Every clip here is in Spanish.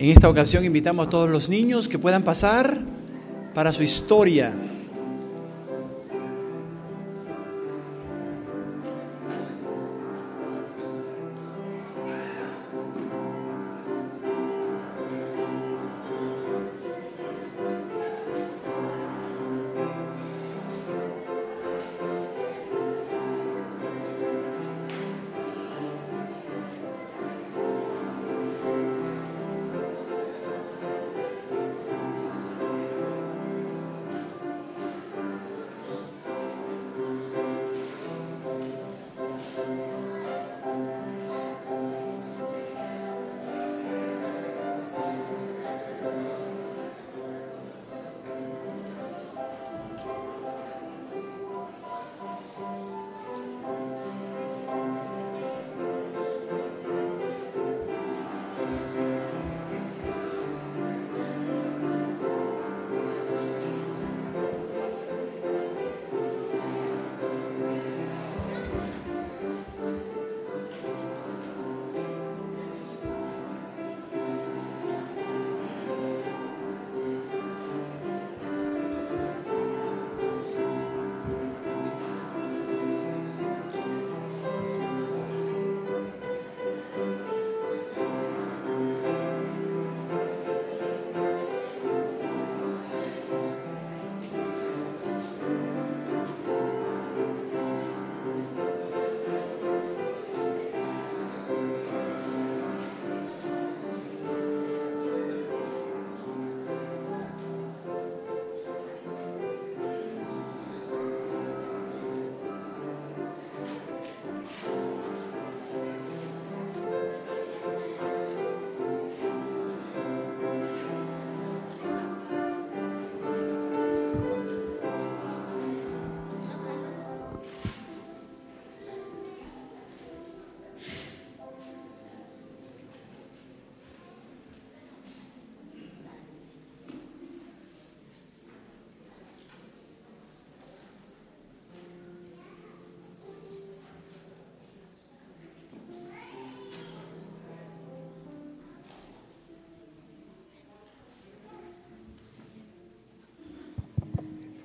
En esta ocasión invitamos a todos los niños que puedan pasar para su historia.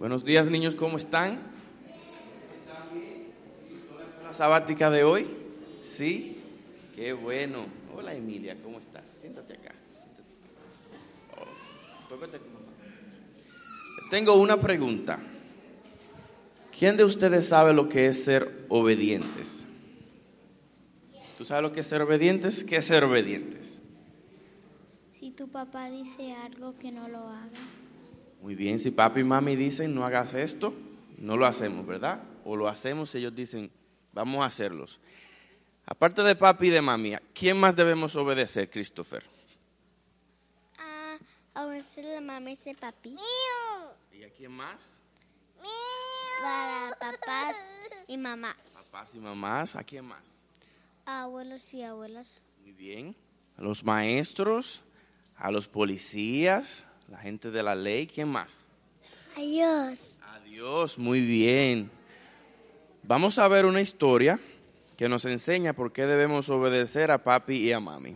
Buenos días niños, ¿cómo están? ¿La sabática de hoy? ¿Sí? Qué bueno. Hola Emilia, ¿cómo estás? Siéntate acá. Oh, Tengo una pregunta. ¿Quién de ustedes sabe lo que es ser obedientes? ¿Tú sabes lo que es ser obedientes? ¿Qué es ser obedientes? Si tu papá dice algo que no lo haga. Muy bien, si papi y mami dicen no hagas esto, no lo hacemos, ¿verdad? O lo hacemos si ellos dicen vamos a hacerlos. Aparte de papi y de mami, ¿quién más debemos obedecer, Christopher? A obedecer a mami y papi. ¿Y a quién más? Para papás y mamás. Papás y mamás, ¿a quién más? A abuelos y abuelas. Muy bien. A los maestros, a los policías, la gente de la ley, ¿quién más? Adiós. Adiós, muy bien. Vamos a ver una historia que nos enseña por qué debemos obedecer a papi y a mami.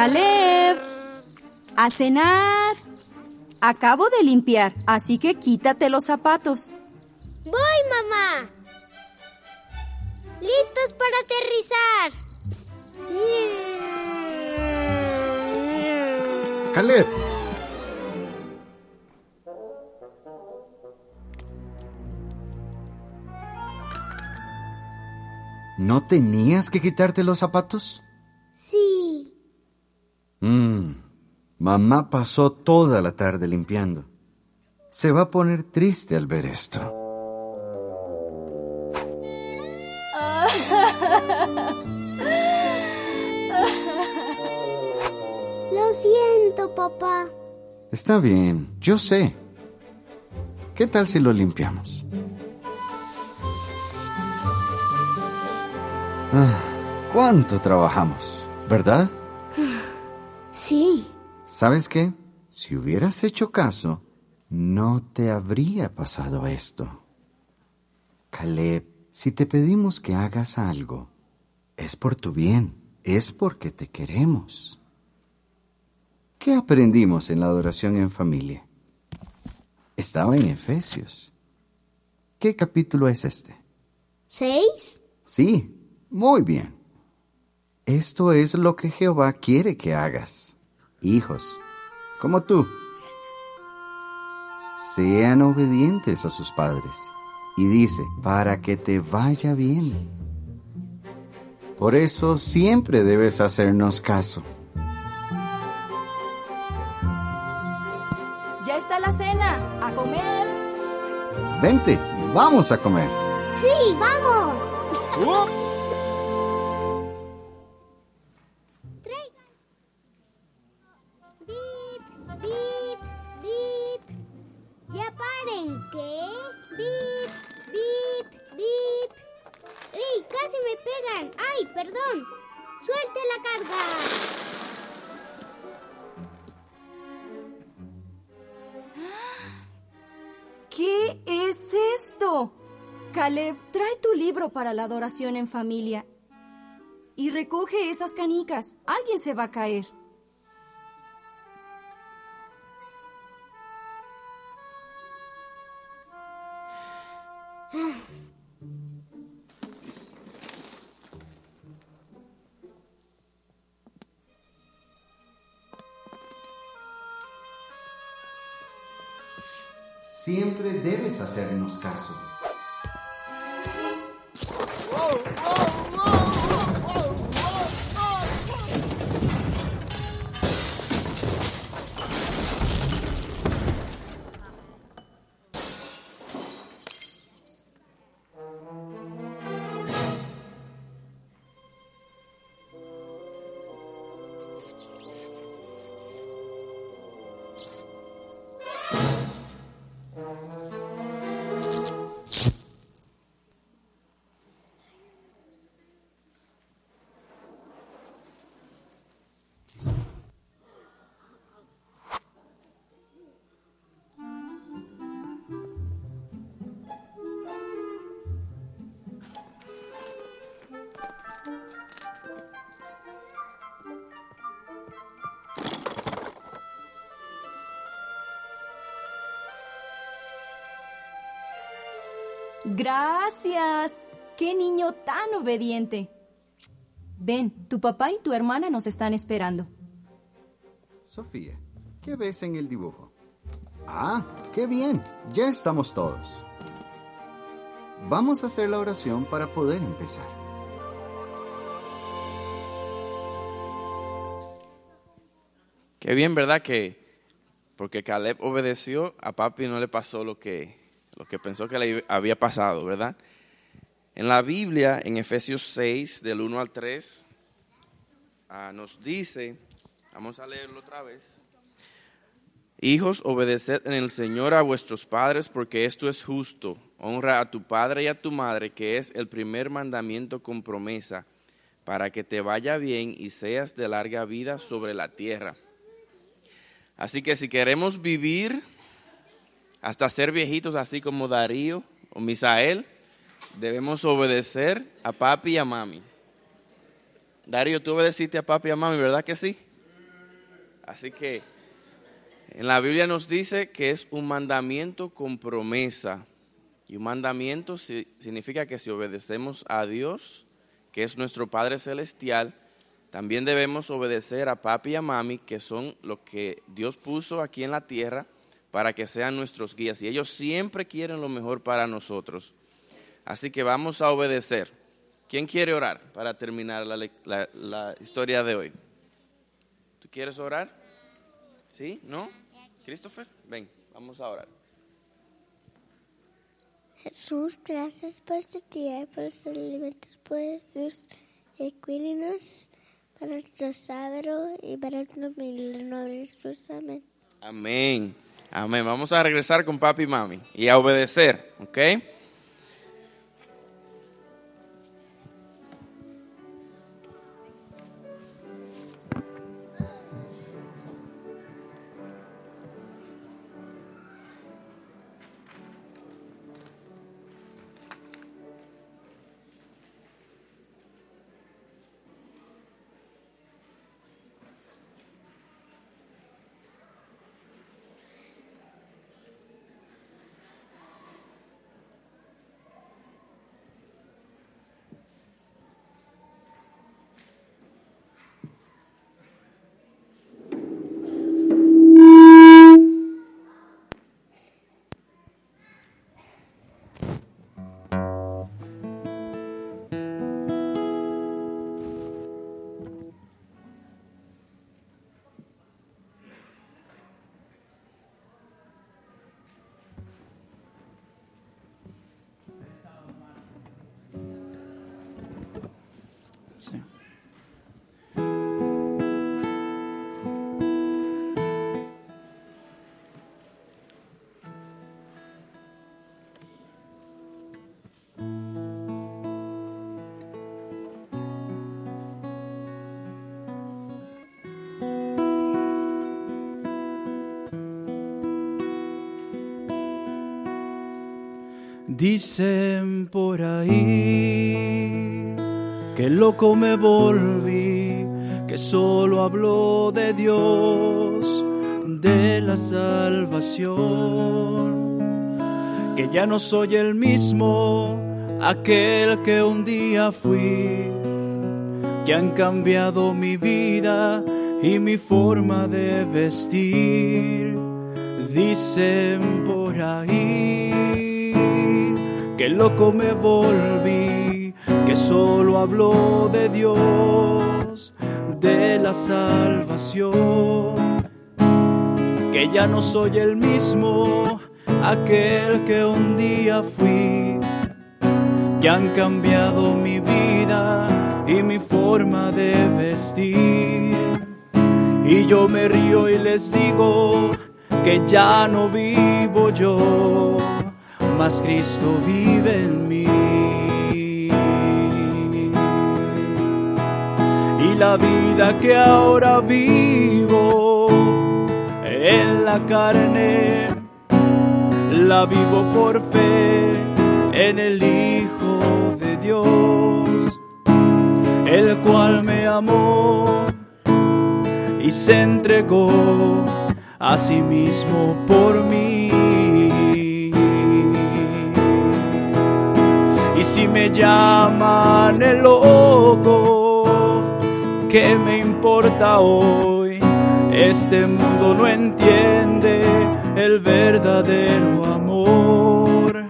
Caleb, a cenar. Acabo de limpiar, así que quítate los zapatos. Voy, mamá. Listos para aterrizar. Caleb. ¿No tenías que quitarte los zapatos? Sí. Mmm. Mamá pasó toda la tarde limpiando. Se va a poner triste al ver esto. Lo siento, papá. Está bien, yo sé. ¿Qué tal si lo limpiamos? Ah, ¿Cuánto trabajamos? ¿Verdad? Sí. ¿Sabes qué? Si hubieras hecho caso, no te habría pasado esto. Caleb, si te pedimos que hagas algo, es por tu bien, es porque te queremos. ¿Qué aprendimos en la adoración en familia? Estaba en Efesios. ¿Qué capítulo es este? ¿Seis? Sí, muy bien. Esto es lo que Jehová quiere que hagas, hijos, como tú. Sean obedientes a sus padres. Y dice, para que te vaya bien. Por eso siempre debes hacernos caso. Ya está la cena. A comer. Vente, vamos a comer. Sí, vamos. ¿Qué? Bip, bip, bip. ¡Ey, casi me pegan! ¡Ay, perdón! ¡Suelte la carga! ¿Qué es esto? Caleb, trae tu libro para la adoración en familia. Y recoge esas canicas. Alguien se va a caer. Siempre debes hacernos caso. Gracias. Qué niño tan obediente. Ven, tu papá y tu hermana nos están esperando. Sofía, ¿qué ves en el dibujo? Ah, qué bien, ya estamos todos. Vamos a hacer la oración para poder empezar. Qué bien, ¿verdad? Que porque Caleb obedeció, a papi no le pasó lo que, lo que pensó que le había pasado, ¿verdad? En la Biblia, en Efesios 6, del 1 al 3, ah, nos dice, vamos a leerlo otra vez. Hijos, obedeced en el Señor a vuestros padres, porque esto es justo. Honra a tu padre y a tu madre, que es el primer mandamiento con promesa, para que te vaya bien y seas de larga vida sobre la tierra. Así que si queremos vivir hasta ser viejitos así como Darío o Misael, debemos obedecer a papi y a mami. Darío, tú obedeciste a papi y a mami, ¿verdad que sí? Así que en la Biblia nos dice que es un mandamiento con promesa. Y un mandamiento significa que si obedecemos a Dios, que es nuestro Padre Celestial, también debemos obedecer a papi y a mami, que son lo que Dios puso aquí en la tierra para que sean nuestros guías. Y ellos siempre quieren lo mejor para nosotros. Así que vamos a obedecer. ¿Quién quiere orar para terminar la, la historia de hoy? ¿Tú quieres orar? ¿Sí? ¿No? Christopher, ven, vamos a orar. Jesús, gracias por día y por los alimentos por Jesús. Y cuídenos para nuestro sábado y para el nombre Jesús. Amén. Amén. Amén. Vamos a regresar con papi y mami y a obedecer, ¿ok? Dicen por ahí que loco me volví, que solo hablo de Dios, de la salvación, que ya no soy el mismo, aquel que un día fui, que han cambiado mi vida y mi forma de vestir. Dicen por ahí que loco me volví, que solo habló de Dios, de la salvación, que ya no soy el mismo, aquel que un día fui, que han cambiado mi vida y mi forma de vestir. Y yo me río y les digo que ya no vivo yo mas Cristo vive en mí. Y la vida que ahora vivo en la carne, la vivo por fe en el Hijo de Dios, el cual me amó y se entregó a sí mismo por mí. Si me llaman el loco, ¿qué me importa hoy? Este mundo no entiende el verdadero amor.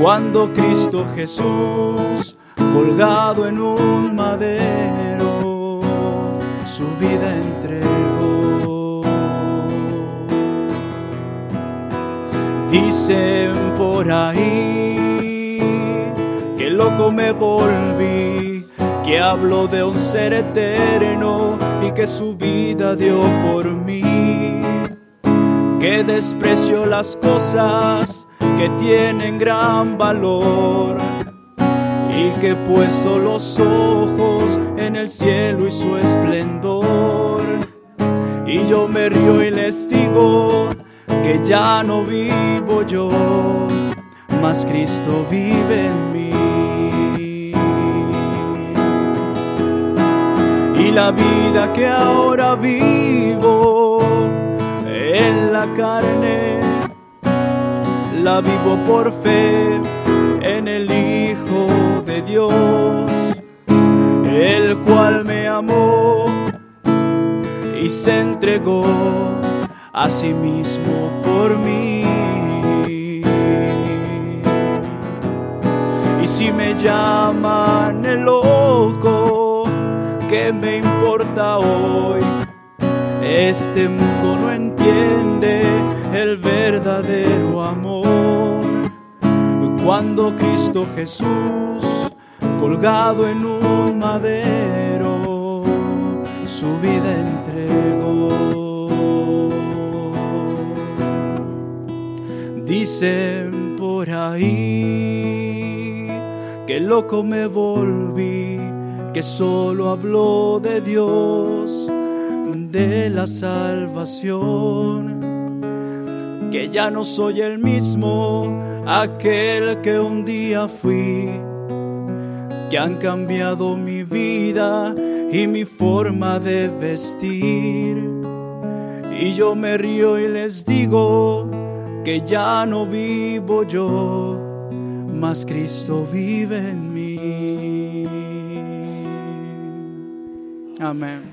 Cuando Cristo Jesús, colgado en un madero, su vida entregó. Dicen por ahí loco me volví, que hablo de un ser eterno y que su vida dio por mí, que desprecio las cosas que tienen gran valor y que he puesto los ojos en el cielo y su esplendor. Y yo me río y les digo que ya no vivo yo, mas Cristo vive en mí. La vida que ahora vivo en la carne, la vivo por fe en el Hijo de Dios, el cual me amó y se entregó a sí mismo por mí. Y si me llaman Este mundo no entiende el verdadero amor. Cuando Cristo Jesús, colgado en un madero, su vida entregó. Dicen por ahí que loco me volví, que solo habló de Dios, de la salvación, que ya no soy el mismo, aquel que un día fui, que han cambiado mi vida y mi forma de vestir. Y yo me río y les digo, que ya no vivo yo, mas Cristo vive en mí. Amén.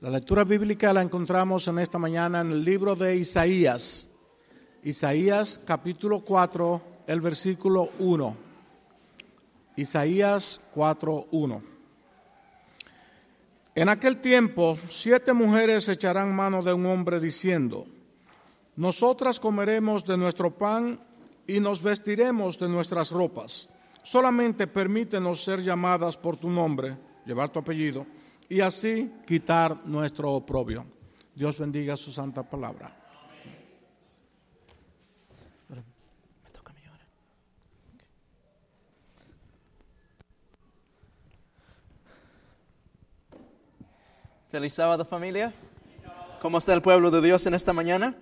La lectura bíblica la encontramos en esta mañana en el libro de Isaías. Isaías capítulo 4, el versículo 1. Isaías 4, 1. En aquel tiempo, siete mujeres echarán mano de un hombre diciendo, nosotras comeremos de nuestro pan y nos vestiremos de nuestras ropas. Solamente permítenos ser llamadas por tu nombre, llevar tu apellido, y así quitar nuestro oprobio. Dios bendiga su santa palabra. Feliz sábado familia. ¿Cómo está el pueblo de Dios en esta mañana?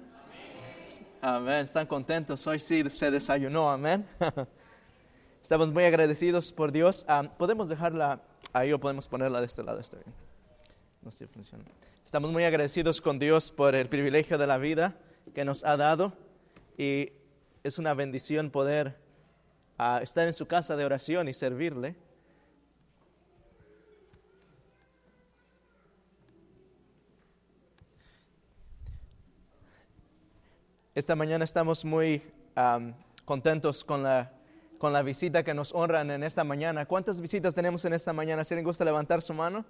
Amén. ¿Están contentos? Hoy sí se desayunó. Amén. Estamos muy agradecidos por Dios. Ah, podemos dejarla ahí o podemos ponerla de este lado. Está bien. No sé si funciona. Estamos muy agradecidos con Dios por el privilegio de la vida que nos ha dado y es una bendición poder ah, estar en su casa de oración y servirle. Esta mañana estamos muy contentos con la, con la visita que nos honran en esta mañana. ¿Cuántas visitas tenemos en esta mañana? Si alguien gusta levantar su mano.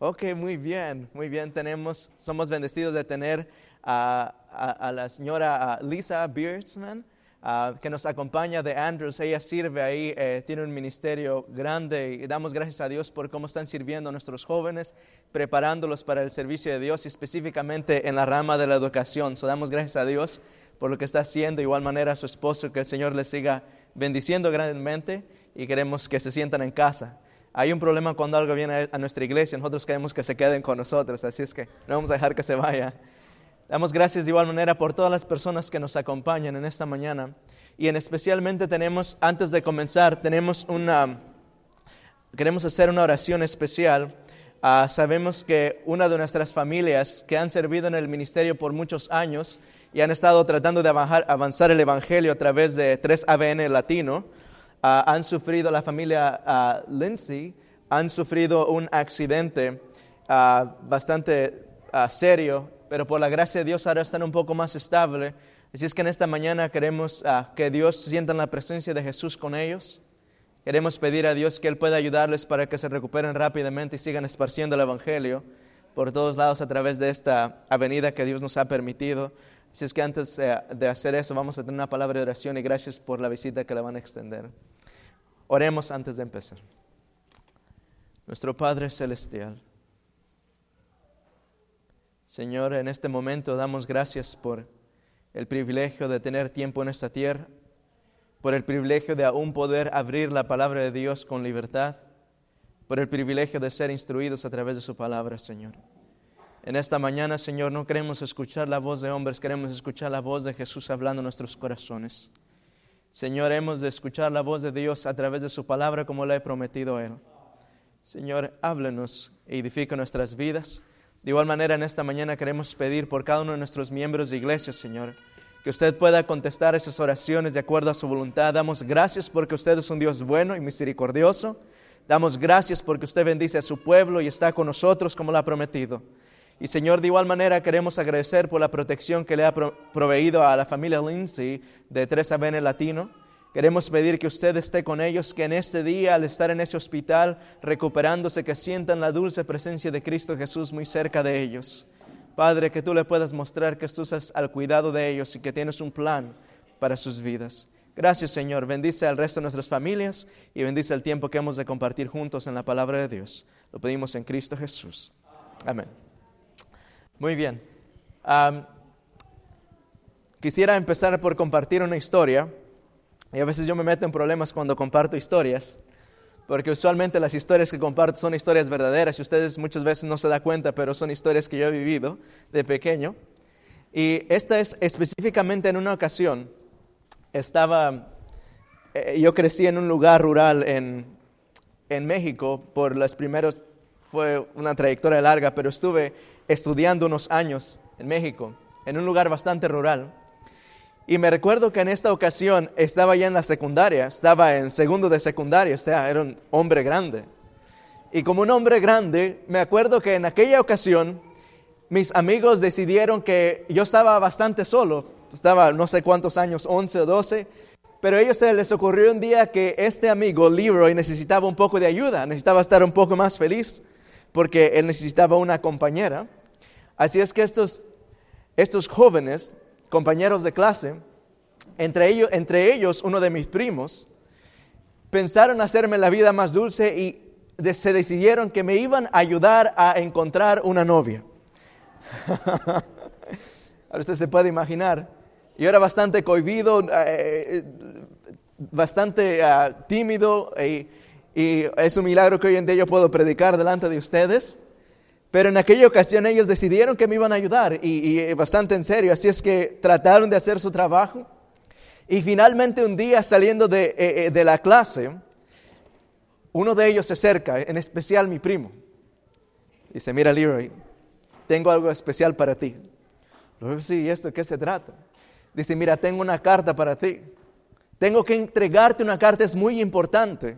Ok, muy bien, muy bien. Tenemos, somos bendecidos de tener a la señora Lisa Beardsman. Uh, que nos acompaña de Andrews. Ella sirve ahí, eh, tiene un ministerio grande y damos gracias a Dios por cómo están sirviendo a nuestros jóvenes, preparándolos para el servicio de Dios y específicamente en la rama de la educación. So, damos gracias a Dios por lo que está haciendo, de igual manera a su esposo, que el Señor les siga bendiciendo grandemente y queremos que se sientan en casa. Hay un problema cuando algo viene a nuestra iglesia, nosotros queremos que se queden con nosotros, así es que no vamos a dejar que se vaya. Damos gracias de igual manera por todas las personas que nos acompañan en esta mañana. Y en especialmente tenemos, antes de comenzar, tenemos una, queremos hacer una oración especial. Uh, sabemos que una de nuestras familias que han servido en el ministerio por muchos años y han estado tratando de avanzar, el Evangelio a través de tres ABN latino, uh, han sufrido, la familia uh, Lindsay, han sufrido un accidente bastante serio pero por la gracia de Dios ahora están un poco más estables. Así es que en esta mañana queremos uh, que Dios sienta la presencia de Jesús con ellos. Queremos pedir a Dios que Él pueda ayudarles para que se recuperen rápidamente y sigan esparciendo el Evangelio por todos lados a través de esta avenida que Dios nos ha permitido. Así es que antes uh, de hacer eso vamos a tener una palabra de oración y gracias por la visita que le van a extender. Oremos antes de empezar. Nuestro Padre Celestial. Señor, en este momento damos gracias por el privilegio de tener tiempo en esta tierra, por el privilegio de aún poder abrir la palabra de Dios con libertad, por el privilegio de ser instruidos a través de su palabra, Señor. En esta mañana, Señor, no queremos escuchar la voz de hombres, queremos escuchar la voz de Jesús hablando en nuestros corazones. Señor, hemos de escuchar la voz de Dios a través de su palabra como le he prometido a Él. Señor, háblenos e edifica nuestras vidas. De igual manera, en esta mañana queremos pedir por cada uno de nuestros miembros de iglesia, Señor, que usted pueda contestar esas oraciones de acuerdo a su voluntad. Damos gracias porque usted es un Dios bueno y misericordioso. Damos gracias porque usted bendice a su pueblo y está con nosotros como lo ha prometido. Y Señor, de igual manera queremos agradecer por la protección que le ha proveído a la familia Lindsay de Tres Avene Latino. Queremos pedir que usted esté con ellos, que en este día, al estar en ese hospital recuperándose, que sientan la dulce presencia de Cristo Jesús muy cerca de ellos. Padre, que tú le puedas mostrar que estás al cuidado de ellos y que tienes un plan para sus vidas. Gracias, Señor. Bendice al resto de nuestras familias y bendice el tiempo que hemos de compartir juntos en la palabra de Dios. Lo pedimos en Cristo Jesús. Amén. Muy bien. quisiera empezar por compartir una historia. Y a veces yo me meto en problemas cuando comparto historias, porque usualmente las historias que comparto son historias verdaderas y ustedes muchas veces no se dan cuenta, pero son historias que yo he vivido de pequeño. Y esta es específicamente en una ocasión, estaba, eh, yo crecí en un lugar rural en, en México por las primeros, fue una trayectoria larga, pero estuve estudiando unos años en México, en un lugar bastante rural. Y me recuerdo que en esta ocasión estaba ya en la secundaria, estaba en segundo de secundaria, o sea, era un hombre grande. Y como un hombre grande, me acuerdo que en aquella ocasión mis amigos decidieron que yo estaba bastante solo, estaba no sé cuántos años, 11 o 12, pero a ellos se les ocurrió un día que este amigo, Leroy, necesitaba un poco de ayuda, necesitaba estar un poco más feliz, porque él necesitaba una compañera. Así es que estos, estos jóvenes, compañeros de clase, entre ellos, uno de mis primos, pensaron hacerme la vida más dulce y se decidieron que me iban a ayudar a encontrar una novia. Ahora usted se puede imaginar. Yo era bastante cohibido, eh, bastante ah, tímido y, y, es un milagro que hoy en día yo puedo predicar delante de ustedes. Pero en aquella ocasión ellos decidieron que me iban a ayudar y, bastante en serio, así es que trataron de hacer su trabajo. Y finalmente un día saliendo de, eh, eh, de la clase, uno de ellos se acerca, en especial mi primo. Dice, mira Leroy, tengo algo especial para ti. Luego, sí, ¿y esto qué se trata? Dice, mira, tengo una carta para ti. Tengo que entregarte una carta, es muy importante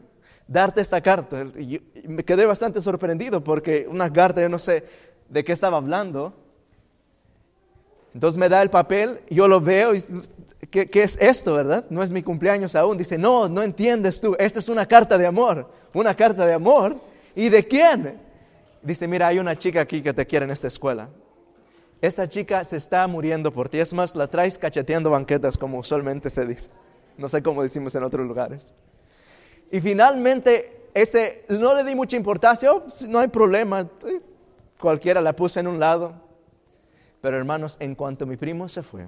darte esta carta. Y me quedé bastante sorprendido porque una carta, yo no sé de qué estaba hablando. Entonces me da el papel, yo lo veo y ¿qué, ¿qué, es esto, verdad? No es mi cumpleaños aún. Dice, no, no entiendes tú, esta es una carta de amor, una carta de amor. ¿Y de quién? Dice, mira, hay una chica aquí que te quiere en esta escuela. Esta chica se está muriendo por ti. Es más, la traes cacheteando banquetas como usualmente se dice. No sé cómo decimos en otros lugares. Y finalmente, ese, no le di mucha importancia, oh, no hay problema, eh, cualquiera la puse en un lado. Pero hermanos, en cuanto mi primo se fue,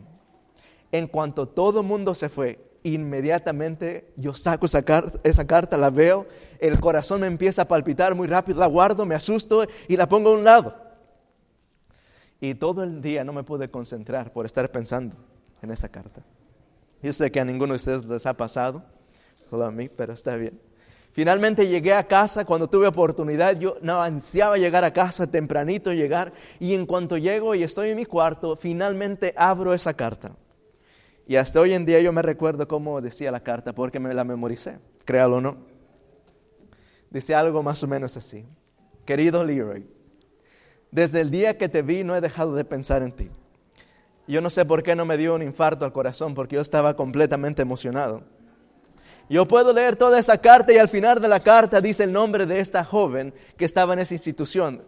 en cuanto todo el mundo se fue, inmediatamente yo saco esa carta, esa carta, la veo, el corazón me empieza a palpitar muy rápido, la guardo, me asusto y la pongo a un lado. Y todo el día no me pude concentrar por estar pensando en esa carta. Yo sé que a ninguno de ustedes les ha pasado a mí, pero está bien. Finalmente llegué a casa, cuando tuve oportunidad, yo no ansiaba llegar a casa tempranito, llegar, y en cuanto llego y estoy en mi cuarto, finalmente abro esa carta. Y hasta hoy en día yo me recuerdo cómo decía la carta, porque me la memoricé, créalo o no. Dice algo más o menos así. Querido Leroy, desde el día que te vi no he dejado de pensar en ti. Yo no sé por qué no me dio un infarto al corazón, porque yo estaba completamente emocionado. Yo puedo leer toda esa carta y al final de la carta dice el nombre de esta joven que estaba en esa institución.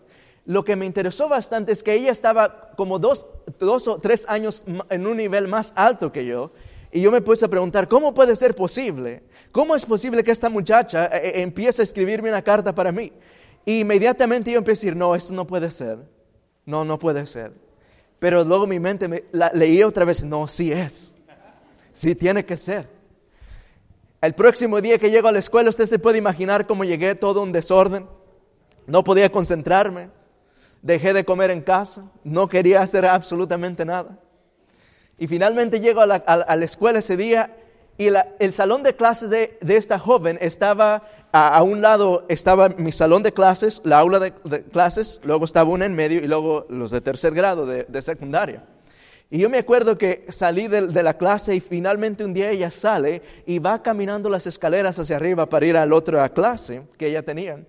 Lo que me interesó bastante es que ella estaba como dos, o tres años en un nivel más alto que yo. Y yo me puse a preguntar, ¿cómo puede ser posible? ¿Cómo es posible que esta muchacha eh, eh, empiece a escribirme una carta para mí? Y inmediatamente yo empecé a decir, no, esto no puede ser. No, no puede ser. Pero luego mi mente me, leí otra vez, no, sí es. Sí tiene que ser. El próximo día que llego a la escuela, usted se puede imaginar cómo llegué todo un desorden. No podía concentrarme. Dejé de comer en casa, no quería hacer absolutamente nada. Y finalmente llego a la, a- la escuela ese día y el salón de clases de, de esta joven estaba, a, a un lado estaba mi salón de clases, la aula de, de clases, luego estaba una en medio y luego los de tercer grado de, de secundaria. Y yo me acuerdo que salí de, la clase y finalmente un día ella sale y va caminando las escaleras hacia arriba para ir a la otra clase que ella tenía.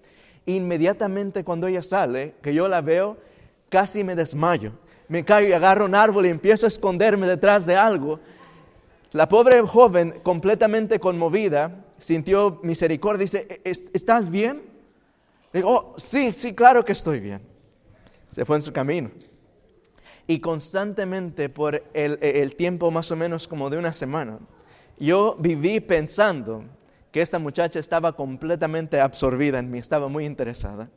Inmediatamente cuando ella sale, que yo la veo, casi me desmayo. Me caigo y agarro un árbol y empiezo a esconderme detrás de algo. La pobre joven, completamente conmovida, sintió misericordia dice, "¿Es- ¿estás bien? Digo, "Oh, sí, sí, claro que estoy bien. Se fue en su camino. Y constantemente por el, tiempo más o menos como de una semana, yo viví pensando que esta muchacha estaba completamente absorbida en mí, estaba muy interesada.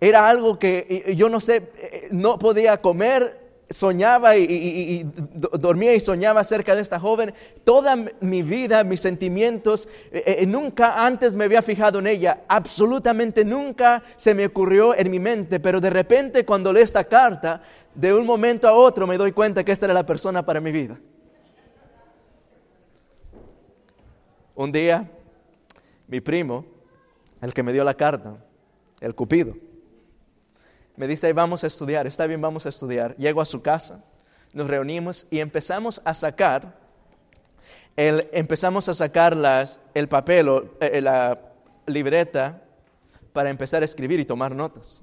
Era algo que yo no sé, eh, no podía comer, soñaba y, y- y- y do- dormía y soñaba acerca de esta joven. Toda mi vida, mis sentimientos, eh, eh, nunca antes me había fijado en ella, absolutamente nunca se me ocurrió en mi mente, pero de repente cuando leo esta carta, de un momento a otro me doy cuenta que esta era la persona para mi vida. Un día, mi primo, el que me dio la carta, el Cupido, me dice, "Ahí vamos a estudiar, está bien, vamos a estudiar. Llego a su casa, nos reunimos y empezamos a sacar, el, empezamos a sacar las, el papel, o, eh, la libreta para empezar a escribir y tomar notas.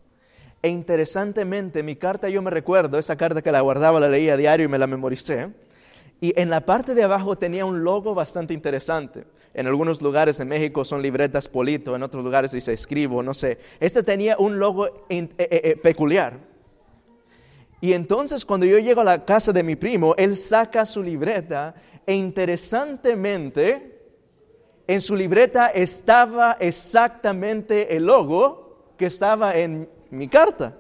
E interesantemente, mi carta, yo me recuerdo, esa carta que la guardaba, la leía a diario y me la memoricé. Y en la parte de abajo tenía un logo bastante interesante. En algunos lugares en México son libretas Polito, en otros lugares dice escribo, no sé. Este tenía un logo eh, eh, eh, peculiar. Y entonces cuando yo llego a la casa de mi primo, él saca su libreta e interesantemente en su libreta estaba exactamente el logo que estaba en mi carta.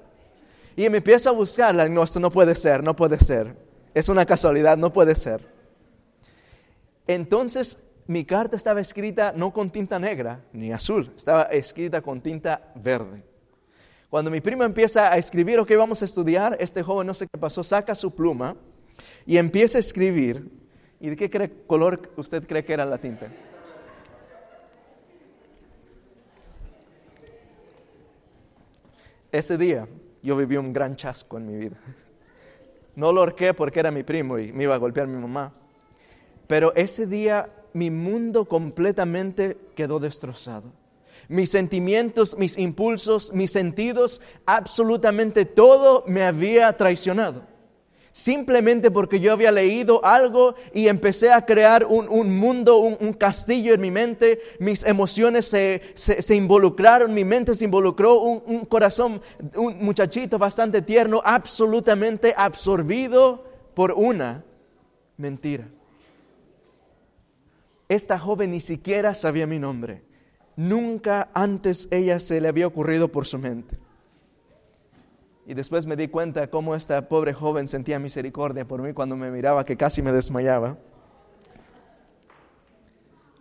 Y me empieza a buscarla, no, esto no puede ser, no puede ser. Es una casualidad, no puede ser. Entonces mi carta estaba escrita no con tinta negra ni azul, estaba escrita con tinta verde. Cuando mi primo empieza a escribir, ok, vamos a estudiar, este joven no sé qué pasó, saca su pluma y empieza a escribir. ¿Y de qué color usted cree que era la tinta? Ese día yo viví un gran chasco en mi vida. No lo horqué porque era mi primo y me iba a golpear mi mamá. Pero ese día mi mundo completamente quedó destrozado. Mis sentimientos, mis impulsos, mis sentidos, absolutamente todo me había traicionado. Simplemente porque yo había leído algo y empecé a crear un, un mundo, un, un castillo en mi mente, mis emociones se, se- involucraron, mi mente se involucró, un, un corazón, un muchachito bastante tierno, absolutamente absorbido por una mentira. Esta joven ni siquiera sabía mi nombre. Nunca antes ella se le había ocurrido por su mente. Y después me di cuenta cómo esta pobre joven sentía misericordia por mí cuando me miraba que casi me desmayaba.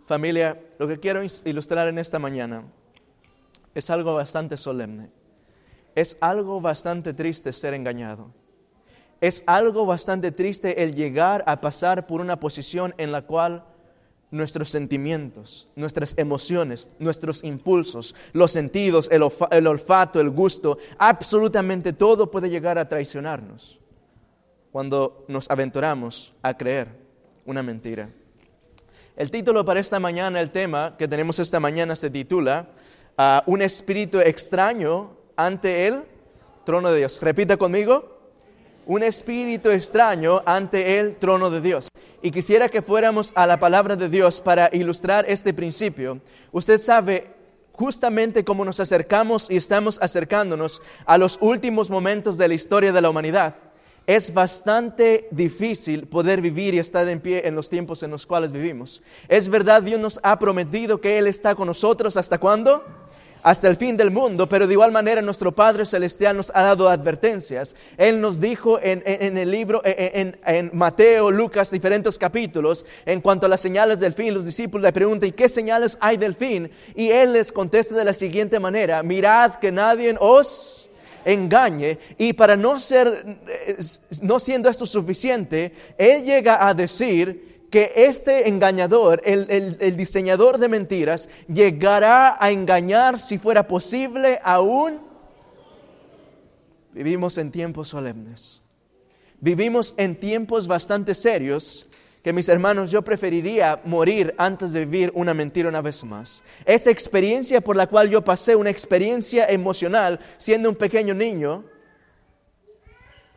Familia, lo que quiero ilustrar en esta mañana es algo bastante solemne. Es algo bastante triste ser engañado. Es algo bastante triste el llegar a pasar por una posición en la cual nuestros sentimientos, nuestras emociones, nuestros impulsos, los sentidos, el, olfa- el olfato, el gusto, absolutamente todo puede llegar a traicionarnos cuando nos aventuramos a creer una mentira. El título para esta mañana, el tema que tenemos esta mañana se titula ah, Un espíritu extraño ante el trono de Dios. Repita conmigo un espíritu extraño ante el trono de Dios. Y quisiera que fuéramos a la palabra de Dios para ilustrar este principio. Usted sabe justamente cómo nos acercamos y estamos acercándonos a los últimos momentos de la historia de la humanidad. Es bastante difícil poder vivir y estar en pie en los tiempos en los cuales vivimos. Es verdad, Dios nos ha prometido que Él está con nosotros hasta cuándo? Hasta el fin del mundo, pero de igual manera nuestro Padre Celestial nos ha dado advertencias. Él nos dijo en, en- en el libro, en, en- Mateo, Lucas, diferentes capítulos, en cuanto a las señales del fin, los discípulos le preguntan, ¿y qué señales hay del fin? Y Él les contesta de la siguiente manera, mirad que nadie os engañe y para no ser, eh, no siendo esto suficiente, él llega a decir que este engañador, el, el- el diseñador de mentiras, llegará a engañar si fuera posible aún. Vivimos en tiempos solemnes. Vivimos en tiempos bastante serios que mis hermanos, yo preferiría morir antes de vivir una mentira una vez más. Esa experiencia por la cual yo pasé, una experiencia emocional siendo un pequeño niño,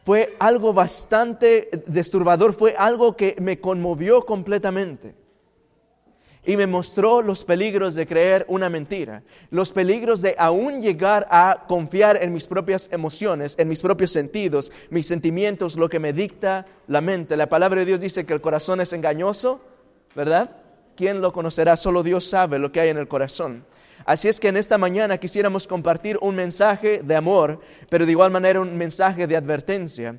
fue algo bastante disturbador, fue algo que me conmovió completamente. Y me mostró los peligros de creer una mentira, los peligros de aún llegar a confiar en mis propias emociones, en mis propios sentidos, mis sentimientos, lo que me dicta la mente. La palabra de Dios dice que el corazón es engañoso, ¿verdad? ¿Quién lo conocerá? Solo Dios sabe lo que hay en el corazón. Así es que en esta mañana quisiéramos compartir un mensaje de amor, pero de igual manera un mensaje de advertencia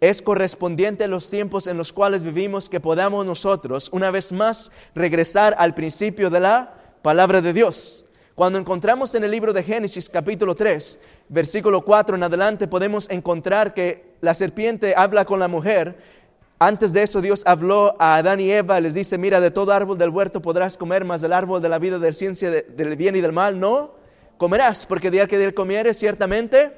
es correspondiente a los tiempos en los cuales vivimos que podamos nosotros, una vez más, regresar al principio de la palabra de Dios. Cuando encontramos en el libro de Génesis capítulo 3, versículo 4 en adelante, podemos encontrar que la serpiente habla con la mujer. Antes de eso Dios habló a Adán y Eva, les dice, mira, de todo árbol del huerto podrás comer, mas del árbol de la vida, de ciencia de- del bien y del mal, no comerás, porque día que de él comieres, ciertamente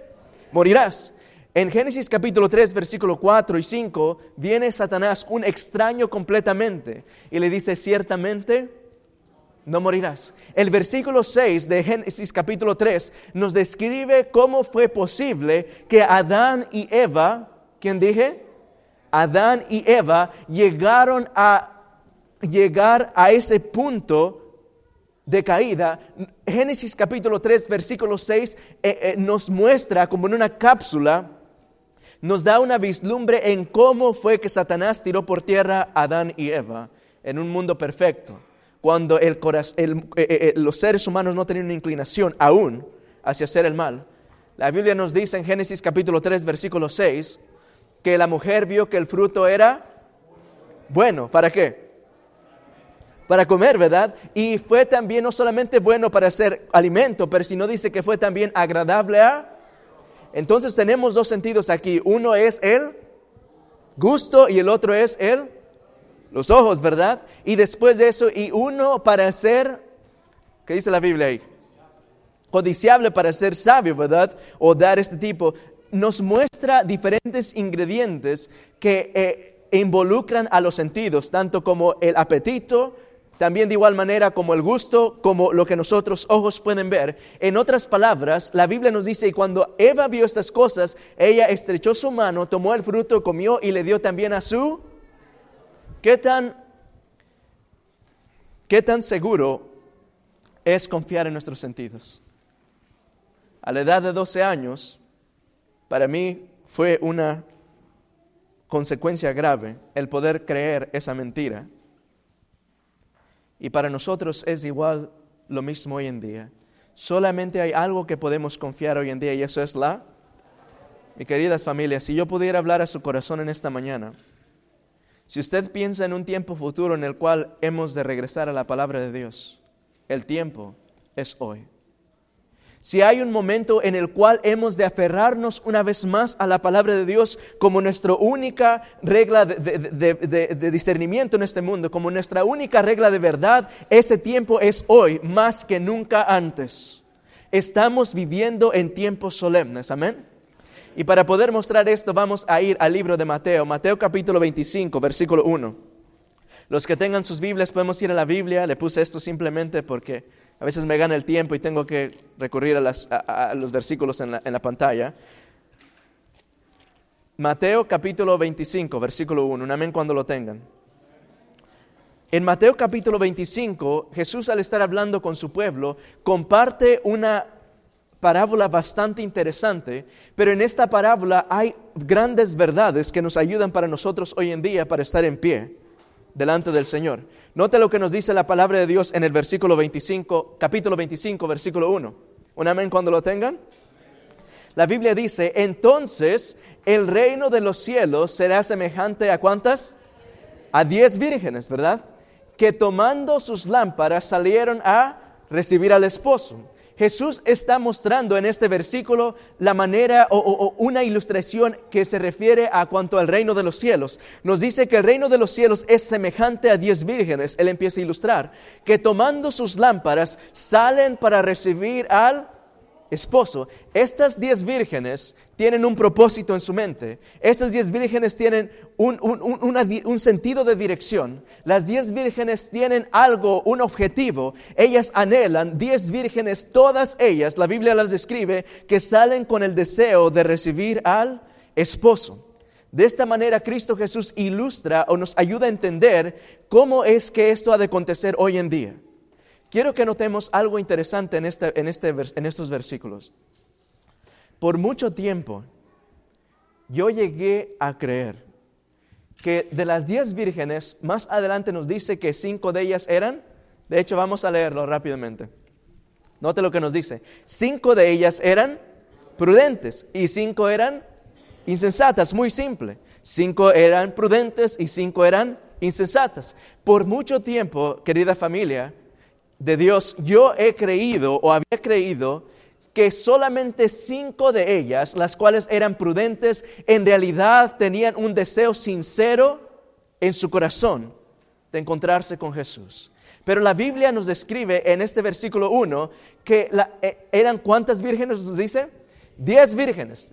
morirás. En Génesis capítulo 3, versículo 4 y 5, viene Satanás, un extraño completamente, y le dice, ciertamente no morirás. El versículo 6 de Génesis capítulo 3 nos describe cómo fue posible que Adán y Eva, ¿quién dije? Adán y Eva llegaron a llegar a ese punto de caída, Génesis capítulo 3, versículo 6 eh, eh, nos muestra como en una cápsula, nos da una vislumbre en cómo fue que Satanás tiró por tierra a Adán y Eva en un mundo perfecto, cuando eh, los seres humanos no tenían una inclinación aún hacia hacer el mal. La Biblia nos dice en Génesis capítulo 3, versículo 6, que la mujer vio que el fruto era bueno. ¿Para qué? para comer, ¿verdad? Y fue también no solamente bueno para hacer alimento, pero si no dice que fue también agradable a... Entonces tenemos dos sentidos aquí. Uno es el gusto y el otro es el los ojos, ¿verdad? Y después de eso, y uno para ser, ¿qué dice la Biblia ahí? Codiciable para ser sabio, ¿verdad? O dar este tipo. Nos muestra diferentes ingredientes que eh, involucran a los sentidos, tanto como el apetito, también de igual manera como el gusto, como lo que nosotros ojos pueden ver. En otras palabras, la Biblia nos dice, y cuando Eva vio estas cosas, ella estrechó su mano, tomó el fruto, comió y le dio también a su... ¿Qué tan, qué tan seguro es confiar en nuestros sentidos? A la edad de 12 años, para mí fue una consecuencia grave el poder creer esa mentira. Y para nosotros es igual lo mismo hoy en día. Solamente hay algo que podemos confiar hoy en día y eso es la... Mi queridas familias, si yo pudiera hablar a su corazón en esta mañana, si usted piensa en un tiempo futuro en el cual hemos de regresar a la palabra de Dios, el tiempo es hoy. Si hay un momento en el cual hemos de aferrarnos una vez más a la palabra de Dios como nuestra única regla de, discernimiento en este mundo, como nuestra única regla de verdad, ese tiempo es hoy más que nunca antes. Estamos viviendo en tiempos solemnes, amén. Y para poder mostrar esto vamos a ir al libro de Mateo, Mateo capítulo 25, versículo 1. Los que tengan sus Biblias podemos ir a la Biblia, le puse esto simplemente porque a veces me gana el tiempo y tengo que recurrir a, los versículos en la, en la pantalla. Mateo capítulo 25, versículo 1, un amén cuando lo tengan. En Mateo capítulo 25, Jesús al estar hablando con su pueblo, comparte una parábola bastante interesante, pero en esta parábola hay grandes verdades que nos ayudan para nosotros hoy en día para estar en pie delante del Señor. Note lo que nos dice la palabra de Dios en el versículo 25, capítulo 25, versículo 1. Un amén cuando lo tengan. La Biblia dice, entonces el reino de los cielos será semejante a cuántas? A diez vírgenes, ¿verdad? Que tomando sus lámparas salieron a recibir al esposo. Jesús está mostrando en este versículo la manera o, una ilustración que se refiere a cuanto al reino de los cielos. Nos dice que el reino de los cielos es semejante a diez vírgenes. Él empieza a ilustrar que tomando sus lámparas salen para recibir al esposo. Estas diez vírgenes tienen un propósito en su mente. Estas diez vírgenes tienen un, un- sentido de dirección. Las diez vírgenes tienen algo, un objetivo. Ellas anhelan, diez vírgenes, todas ellas, la Biblia las describe, que salen con el deseo de recibir al esposo. De esta manera Cristo Jesús ilustra o nos ayuda a entender cómo es que esto ha de acontecer hoy en día. Quiero que notemos algo interesante en, este, en, este en estos versículos. Por mucho tiempo yo llegué a creer que de las diez vírgenes, más adelante nos dice que cinco de ellas eran, de hecho vamos a leerlo rápidamente. Note lo que nos dice. Cinco de ellas eran prudentes y cinco eran insensatas, muy simple. Cinco eran prudentes y cinco eran insensatas. Por mucho tiempo, querida familia de Dios, yo he creído o había creído que solamente cinco de ellas, las cuales eran prudentes, en realidad tenían un deseo sincero en su corazón de encontrarse con Jesús. Pero la Biblia nos describe en este versículo 1 que eh, eran cuántas vírgenes nos dice? Diez vírgenes.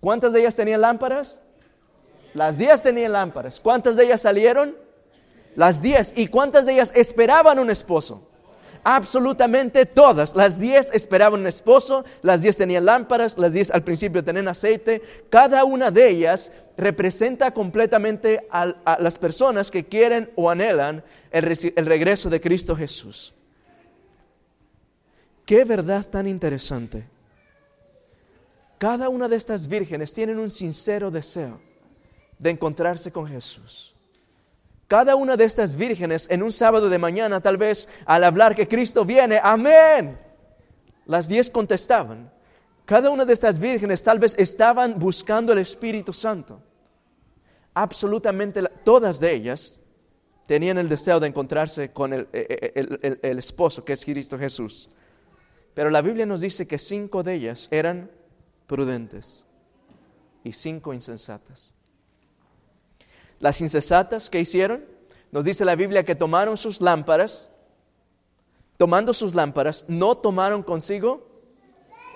¿Cuántas de ellas tenían lámparas? Las diez tenían lámparas. ¿Cuántas de ellas salieron? Las diez. ¿Y cuántas de ellas esperaban un esposo? Absolutamente todas. Las diez esperaban un esposo, las diez tenían lámparas, las diez al principio tenían aceite. Cada una de ellas representa completamente a, las personas que quieren o anhelan el, el regreso de Cristo Jesús. Qué verdad tan interesante. Cada una de estas vírgenes tienen un sincero deseo de encontrarse con Jesús. Cada una de estas vírgenes en un sábado de mañana, tal vez al hablar que Cristo viene, amén. Las diez contestaban. Cada una de estas vírgenes tal vez estaban buscando el Espíritu Santo. Absolutamente todas de ellas tenían el deseo de encontrarse con el- el- el esposo, que es Cristo Jesús. Pero la Biblia nos dice que cinco de ellas eran prudentes y cinco insensatas. Las insensatas, ¿qué hicieron? Nos dice la Biblia que tomaron sus lámparas, tomando sus lámparas, no tomaron consigo,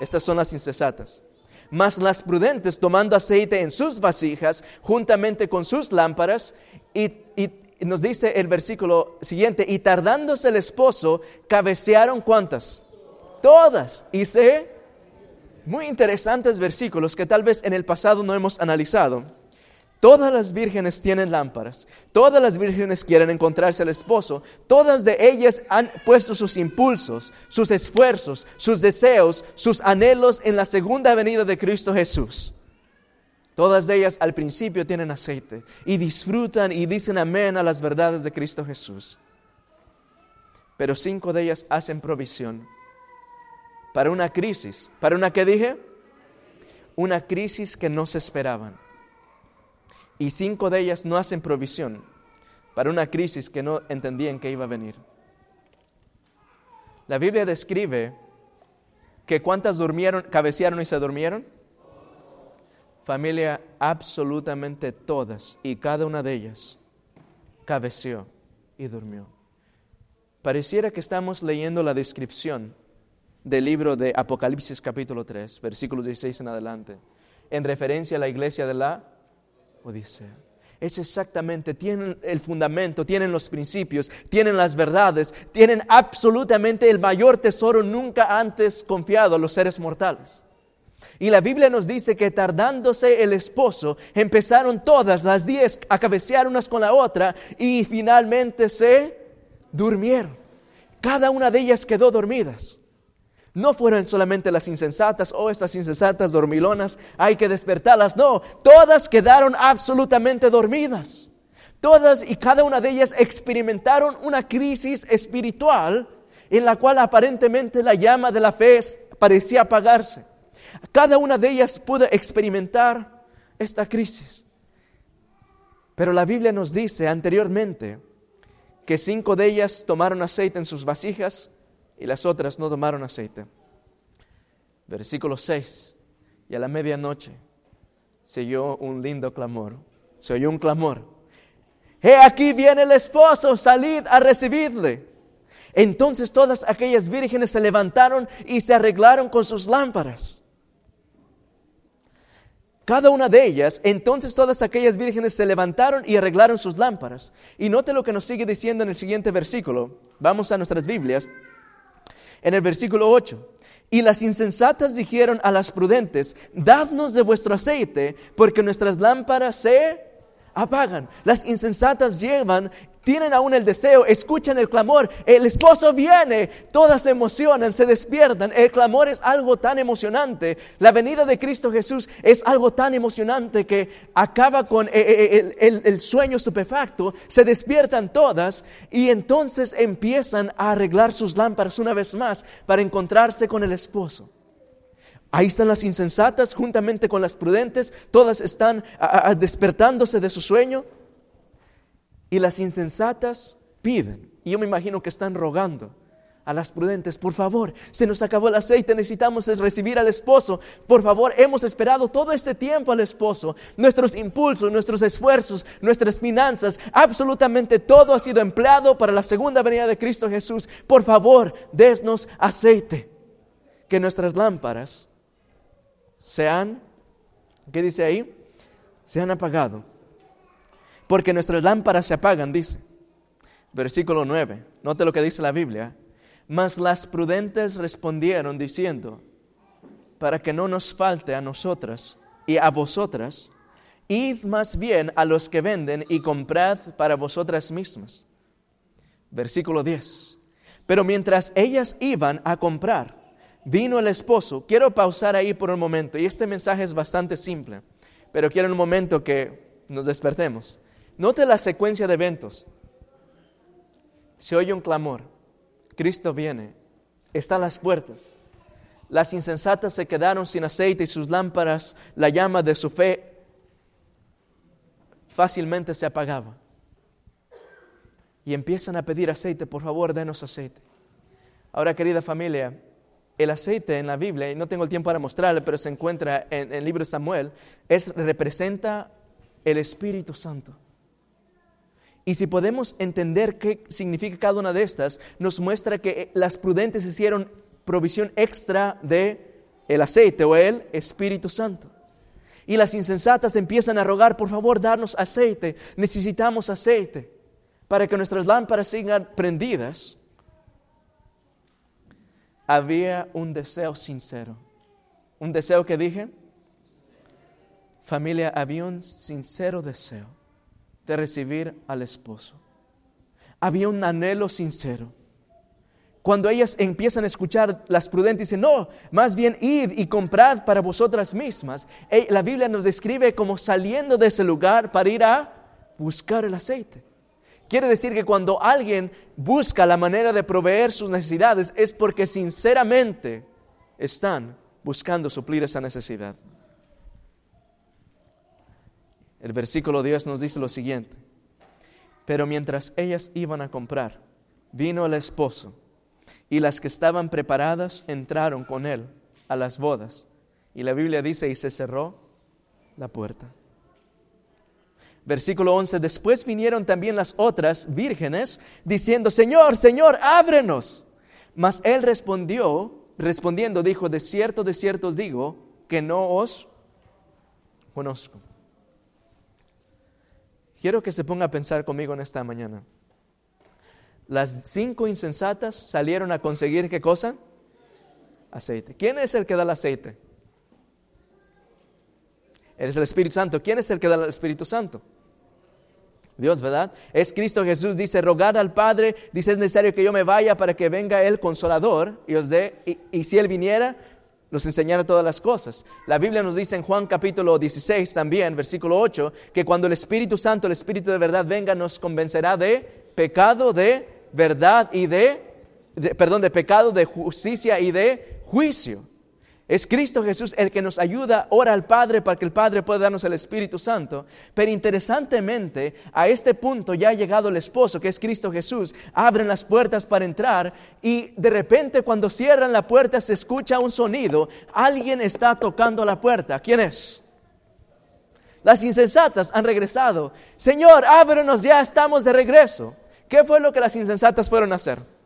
estas son las insensatas. Mas las prudentes, tomando aceite en sus vasijas, juntamente con sus lámparas, y, y- y nos dice el versículo siguiente, y tardándose el esposo, cabecearon cuántas? Todas. Y se muy interesantes versículos que tal vez en el pasado no hemos analizado. Todas las vírgenes tienen lámparas, todas las vírgenes quieren encontrarse al esposo, todas de ellas han puesto sus impulsos, sus esfuerzos, sus deseos, sus anhelos en la segunda venida de Cristo Jesús. Todas de ellas al principio tienen aceite y disfrutan y dicen amén a las verdades de Cristo Jesús. Pero cinco de ellas hacen provisión para una crisis. ¿Para una qué dije? Una crisis que no se esperaban. Y cinco de ellas no hacen provisión para una crisis que no entendían que iba a venir. La Biblia describe que cuántas durmieron, cabecearon y se durmieron. Familia, absolutamente todas y cada una de ellas cabeceó y durmió. Pareciera que estamos leyendo la descripción del libro de Apocalipsis capítulo 3, versículos 16 en adelante, en referencia a la iglesia de la Odisea. Es exactamente, tienen el fundamento, tienen los principios, tienen las verdades, tienen absolutamente el mayor tesoro nunca antes confiado a los seres mortales. Y la Biblia nos dice que tardándose el esposo, empezaron todas las diez a cabecear unas con la otra y finalmente se durmieron. Cada una de ellas quedó dormidas. No fueron solamente las insensatas, o estas insensatas dormilonas, hay que despertarlas. No, todas quedaron absolutamente dormidas. Todas y cada una de ellas experimentaron una crisis espiritual en la cual aparentemente la llama de la fe parecía apagarse. Cada una de ellas pudo experimentar esta crisis. Pero la Biblia nos dice anteriormente que cinco de ellas tomaron aceite en sus vasijas y las otras no tomaron aceite. Versículo 6. Y a la medianoche se oyó un lindo clamor. Se oyó un clamor. He aquí viene el esposo, salid a recibirle. Entonces todas aquellas vírgenes se levantaron y se arreglaron con sus lámparas. Cada una de ellas, entonces todas aquellas vírgenes se levantaron y arreglaron sus lámparas. Y note lo que nos sigue diciendo en el siguiente versículo. Vamos a nuestras Biblias. En el versículo 8. Y las insensatas dijeron a las prudentes, dadnos de vuestro aceite, porque nuestras lámparas se apagan. Las insensatas llevan, tienen aún el deseo, escuchan el clamor, el esposo viene, todas se emocionan, se despiertan. El clamor es algo tan emocionante. La venida de Cristo Jesús es algo tan emocionante que acaba con eh, eh, el, el sueño estupefacto, se despiertan todas y entonces empiezan a arreglar sus lámparas una vez más para encontrarse con el esposo. Ahí están las insensatas juntamente con las prudentes, todas están despertándose de su sueño. Y las insensatas piden, y yo me imagino que están rogando a las prudentes, por favor, se nos acabó el aceite, necesitamos recibir al esposo, por favor, hemos esperado todo este tiempo al esposo, nuestros impulsos, nuestros esfuerzos, nuestras finanzas, absolutamente todo ha sido empleado para la segunda venida de Cristo Jesús, por favor, desnos aceite, que nuestras lámparas se han, ¿qué dice ahí? Se han apagado. Porque nuestras lámparas se apagan, dice. Versículo 9. Note lo que dice la Biblia. Mas las prudentes respondieron diciendo, para que no nos falte a nosotras y a vosotras, id más bien a los que venden y comprad para vosotras mismas. Versículo 10. Pero mientras ellas iban a comprar, vino el esposo. Quiero pausar ahí por un momento y este mensaje es bastante simple, pero quiero en un momento que nos despertemos. Note la secuencia de eventos. Se oye un clamor. Cristo viene. Está a las puertas. Las insensatas se quedaron sin aceite y sus lámparas, la llama de su fe fácilmente se apagaba. Y empiezan a pedir aceite, por favor, denos aceite. Ahora, querida familia, el aceite en la Biblia, y no tengo el tiempo para mostrarle, pero se encuentra en, el libro de Samuel, es, representa el Espíritu Santo. Y si podemos entender qué significa cada una de estas, nos muestra que las prudentes hicieron provisión extra de el aceite o el Espíritu Santo. Y las insensatas empiezan a rogar, por favor, darnos aceite. Necesitamos aceite para que nuestras lámparas sigan prendidas había un deseo sincero. ¿Un deseo que dije? Familia, había un sincero deseo de recibir al esposo. Había un anhelo sincero. Cuando ellas empiezan a escuchar, las prudentes dicen, no, más bien id y comprad para vosotras mismas. Eh, la Biblia nos describe como saliendo de ese lugar para ir a buscar el aceite. Quiere decir que cuando alguien busca la manera de proveer sus necesidades es porque sinceramente están buscando suplir esa necesidad. El versículo 10 nos dice lo siguiente. Pero mientras ellas iban a comprar, vino el esposo y las que estaban preparadas entraron con él a las bodas. Y la Biblia dice, y se cerró la puerta. Versículo 11, después vinieron también las otras vírgenes diciendo, Señor, Señor, ábrenos. Mas él respondió, respondiendo, dijo, de cierto, de cierto os digo, que no os conozco. Quiero que se ponga a pensar conmigo en esta mañana. Las cinco insensatas salieron a conseguir qué cosa? Aceite. ¿Quién es el que da el aceite? Es el Espíritu Santo. ¿Quién es el que da el Espíritu Santo? Dios, ¿verdad? Es Cristo Jesús, dice, rogar al Padre, dice, es necesario que yo me vaya para que venga el consolador y os dé, y, si Él viniera, nos enseñara todas las cosas. La Biblia nos dice en Juan capítulo 16 también, versículo 8, que cuando el Espíritu Santo, el Espíritu de verdad venga, nos convencerá de pecado, de verdad y de, de perdón, de pecado, de justicia y de juicio. Es Cristo Jesús el que nos ayuda, ora al Padre para que el Padre pueda darnos el Espíritu Santo. Pero interesantemente, a este punto ya ha llegado el esposo, que es Cristo Jesús. Abren las puertas para entrar y de repente cuando cierran la puerta se escucha un sonido. Alguien está tocando la puerta. ¿Quién es? Las insensatas han regresado. Señor, ábrenos, ya estamos de regreso. ¿Qué fue lo que las insensatas fueron a hacer?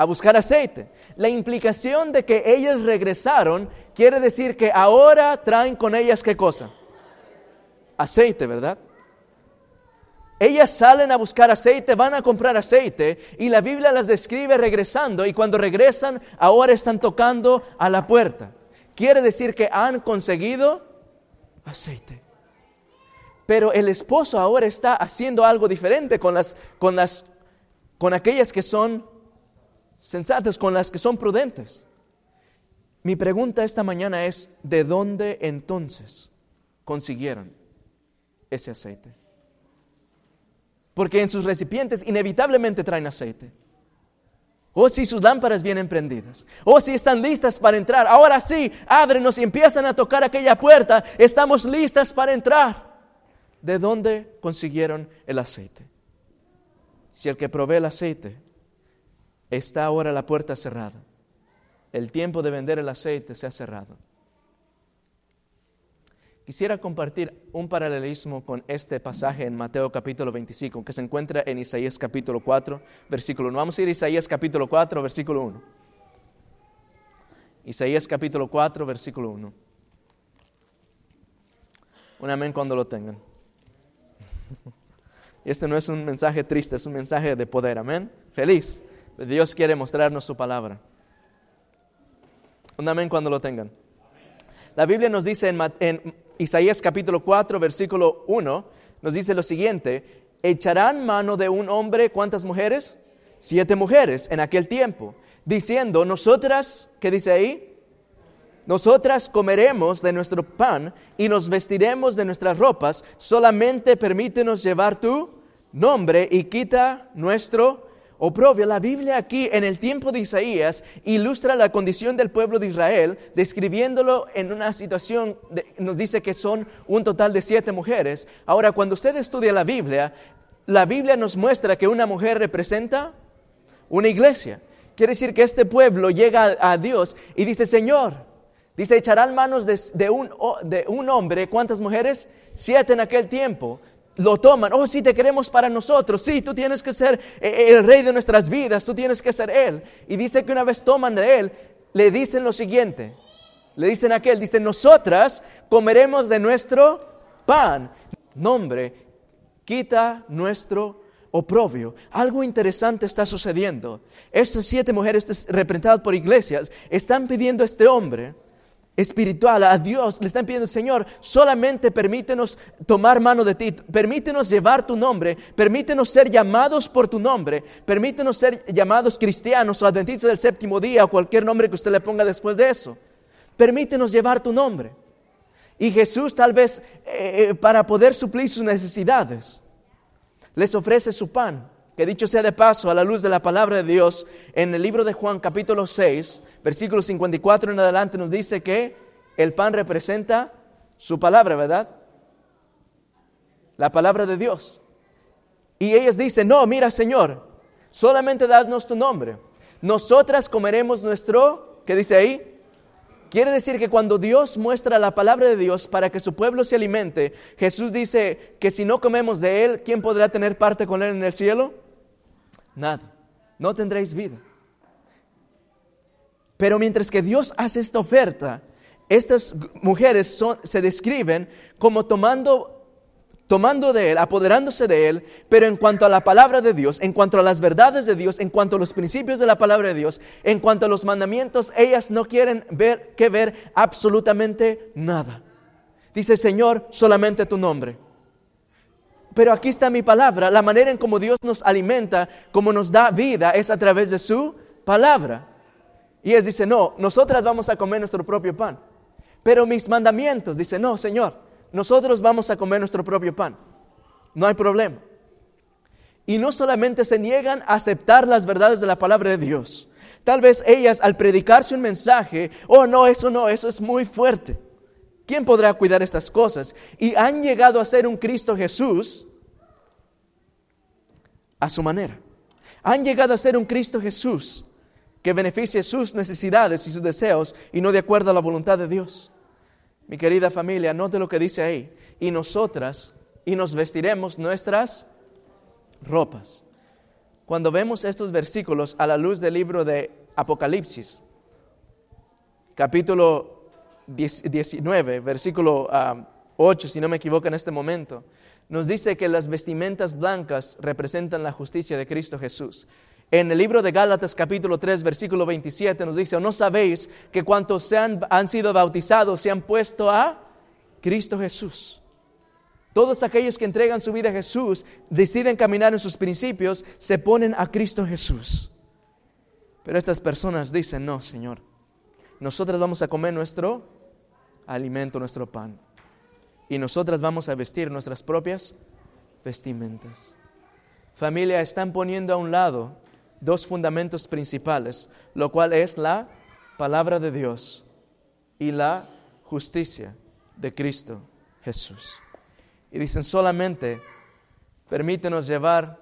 A buscar aceite. La implicación de que ellas regresaron quiere decir que ahora traen con ellas qué cosa? Aceite, ¿verdad? Ellas salen a buscar aceite, van a comprar aceite y la Biblia las describe regresando y cuando regresan ahora están tocando a la puerta. Quiere decir que han conseguido aceite. Pero el esposo ahora está haciendo algo diferente con las con las con aquellas que son sensatas, con las que son prudentes. Mi pregunta esta mañana es, ¿de dónde entonces consiguieron ese aceite? Porque en sus recipientes inevitablemente traen aceite. O si sus lámparas vienen prendidas. O si están listas para entrar. Ahora sí, ábrenos y empiezan a tocar aquella puerta. Estamos listas para entrar. ¿De dónde consiguieron el aceite? Si el que provee el aceite está ahora la puerta cerrada. El tiempo de vender el aceite se ha cerrado. Quisiera compartir un paralelismo con este pasaje en Mateo capítulo 25, que se encuentra en Isaías capítulo 4, versículo 1. Vamos a ir a Isaías capítulo 4, versículo 1. Isaías capítulo 4, versículo 1. Un amén cuando lo tengan. Este no es un mensaje triste, es un mensaje de poder, amén. Feliz. Dios quiere mostrarnos su palabra. Un amén cuando lo tengan. La Biblia nos dice en, en, Isaías capítulo 4, versículo 1, nos dice lo siguiente, echarán mano de un hombre, ¿cuántas mujeres? Siete mujeres en aquel tiempo, diciendo, nosotras, ¿qué dice ahí? Nosotras comeremos de nuestro pan y nos vestiremos de nuestras ropas, solamente permítenos llevar tu nombre y quita nuestro oprobio. La Biblia aquí en el tiempo de Isaías ilustra la condición del pueblo de Israel, describiéndolo en una situación, nos dice que son un total de siete mujeres. Ahora, cuando usted estudia la Biblia, la Biblia nos muestra que una mujer representa una iglesia. Quiere decir que este pueblo llega a, Dios y dice, Señor, dice, echarán manos de, un, de un hombre, ¿cuántas mujeres? Siete en aquel tiempo lo toman, oh sí, te queremos para nosotros, sí, tú tienes que ser eh, eh, el rey de nuestras vidas, tú tienes que ser Él. Y dice que una vez toman de Él, le dicen lo siguiente, le dicen a aquel, dice, nosotras comeremos de nuestro pan, nombre, quita nuestro oprobio. Algo interesante está sucediendo. Estas siete mujeres representadas por iglesias están pidiendo a este hombre, espiritual, a Dios, le están pidiendo, Señor, solamente permítenos tomar mano de ti, permítenos llevar tu nombre, permítenos ser llamados por tu nombre, permítenos ser llamados cristianos o adventistas del séptimo día o cualquier nombre que usted le ponga después de eso. Permítenos llevar tu nombre. Y Jesús tal vez eh, eh, para poder suplir sus necesidades, les ofrece su pan, que dicho sea de paso, a la luz de la palabra de Dios, en el libro de Juan capítulo 6, versículo 54 en adelante nos dice que el pan representa su palabra, ¿verdad? La palabra de Dios. Y ellos dicen, no, mira Señor, solamente dasnos tu nombre. Nosotras comeremos nuestro, ¿qué dice ahí? Quiere decir que cuando Dios muestra la palabra de Dios para que su pueblo se alimente, Jesús dice que si no comemos de Él, ¿quién podrá tener parte con Él en el cielo? Nada. No tendréis vida. Pero mientras que Dios hace esta oferta, estas mujeres se describen como tomando, tomando de Él, apoderándose de Él, pero en cuanto a la palabra de Dios, en cuanto a las verdades de Dios, en cuanto a los principios de la palabra de Dios, en cuanto a los mandamientos, ellas no quieren ver que ver absolutamente nada. Dice Señor, solamente tu nombre. Pero aquí está mi palabra, la manera en como Dios nos alimenta, como nos da vida, es a través de su palabra. Y él dice, no, nosotras vamos a comer nuestro propio pan. Pero mis mandamientos, dice, no, Señor, nosotros vamos a comer nuestro propio pan. No hay problema. Y no solamente se niegan a aceptar las verdades de la palabra de Dios, Tal vez ellas al predicarse un mensaje, oh no, eso no, eso es muy fuerte. ¿Quién podrá cuidar estas cosas? Y han llegado a ser un Cristo Jesús a su manera. Han llegado a ser un Cristo Jesús que beneficie sus necesidades y sus deseos y no de acuerdo a la voluntad de Dios. Mi querida familia, note lo que dice ahí. Y nosotras, y nos vestiremos nuestras ropas. Cuando vemos estos versículos a la luz del libro de Apocalipsis, capítulo 19, versículo 8, ah, si no me equivoco en este momento, nos dice que las vestimentas blancas representan la justicia de Cristo Jesús. En el libro de Gálatas capítulo 3 versículo 27 nos dice, no sabéis que cuantos se han, han sido bautizados se han puesto a Cristo Jesús. Todos aquellos que entregan su vida a Jesús, deciden caminar en sus principios, se ponen a Cristo Jesús. Pero estas personas dicen, no, Señor, nosotras vamos a comer nuestro alimento, nuestro pan. Y nosotras vamos a vestir nuestras propias vestimentas. Familia, están poniendo a un lado dos fundamentos principales, lo cual es la palabra de Dios y la justicia de Cristo Jesús. Y dicen solamente, permítenos llevar,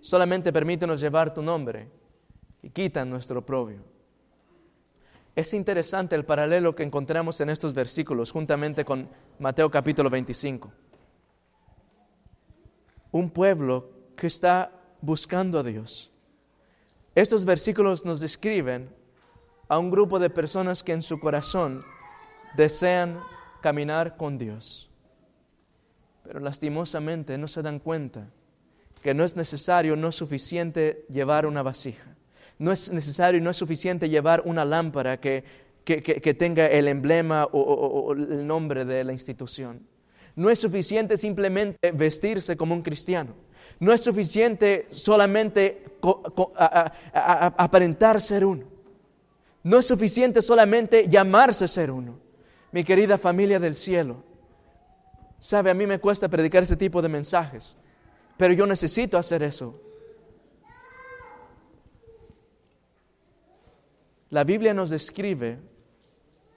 solamente permítenos llevar tu nombre y quitan nuestro propio. Es interesante el paralelo que encontramos en estos versículos juntamente con Mateo capítulo 25. Un pueblo que está buscando a Dios estos versículos nos describen a un grupo de personas que en su corazón desean caminar con Dios. Pero lastimosamente no se dan cuenta que no es necesario, no es suficiente llevar una vasija. No es necesario y no es suficiente llevar una lámpara que, tenga el emblema o el nombre de la institución. No es suficiente simplemente vestirse como un cristiano. No es suficiente solamente aparentar ser uno. No es suficiente solamente llamarse ser uno. Mi querida familia del cielo, sabe, a mí me cuesta predicar ese tipo de mensajes, pero yo necesito hacer eso. La Biblia nos describe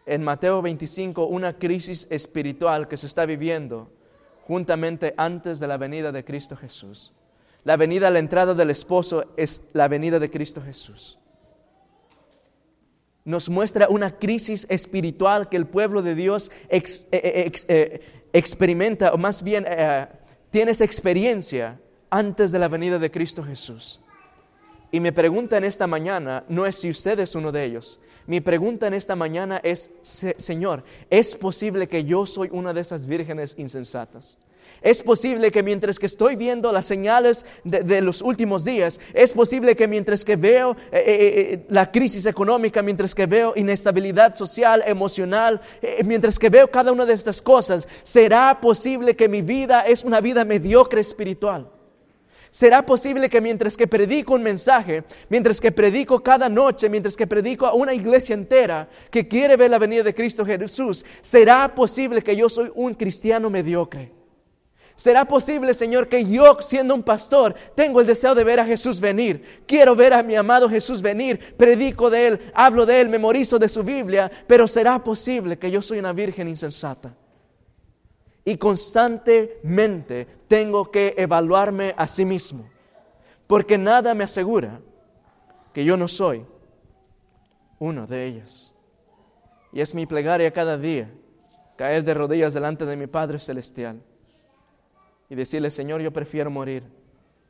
en Mateo 25 una crisis espiritual que se está viviendo juntamente antes de la venida de Cristo Jesús. La venida, la entrada del esposo es la venida de Cristo Jesús. Nos muestra una crisis espiritual que el pueblo de Dios eh, eh, eh, experimenta, o más bien tiene esa experiencia antes de la venida de Cristo Jesús. Y mi pregunta en esta mañana no es si usted es uno de ellos. Mi pregunta en esta mañana es, Señor, ¿es posible que yo soy una de esas vírgenes insensatas? Es posible que mientras que estoy viendo las señales de, los últimos días, es posible que mientras que veo eh, eh, eh, la crisis económica, mientras que veo inestabilidad social, emocional, mientras que veo cada una de estas cosas, será posible que mi vida es una vida mediocre espiritual. ¿Será posible que mientras que predico un mensaje, mientras que predico cada noche, mientras que predico a una iglesia entera que quiere ver la venida de Cristo Jesús, será posible que yo soy un cristiano mediocre? ¿Será posible, Señor, que yo, siendo un pastor, tengo el deseo de ver a Jesús venir? Quiero ver a mi amado Jesús venir, predico de Él, hablo de Él, memorizo de su Biblia, pero ¿será posible que yo soy una virgen insensata? Y constantemente tengo que evaluarme a sí mismo, porque nada me asegura que yo no soy uno de ellas. Y es mi plegaria cada día, caer de rodillas delante de mi Padre Celestial y decirle, Señor, yo prefiero morir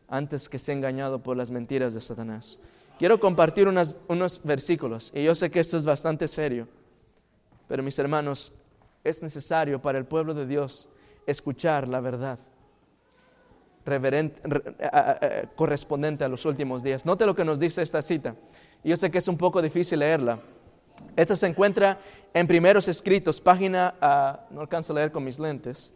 antes que ser engañado por las mentiras de Satanás. Quiero compartir unos versículos y yo sé que esto es bastante serio, pero mis hermanos, es necesario para el pueblo de Dios escuchar la verdad correspondiente a los últimos días. Note lo que nos dice esta cita. Yo sé que es un poco difícil leerla. Esta se encuentra en primeros escritos, página, ah, no alcanzo a leer con mis lentes,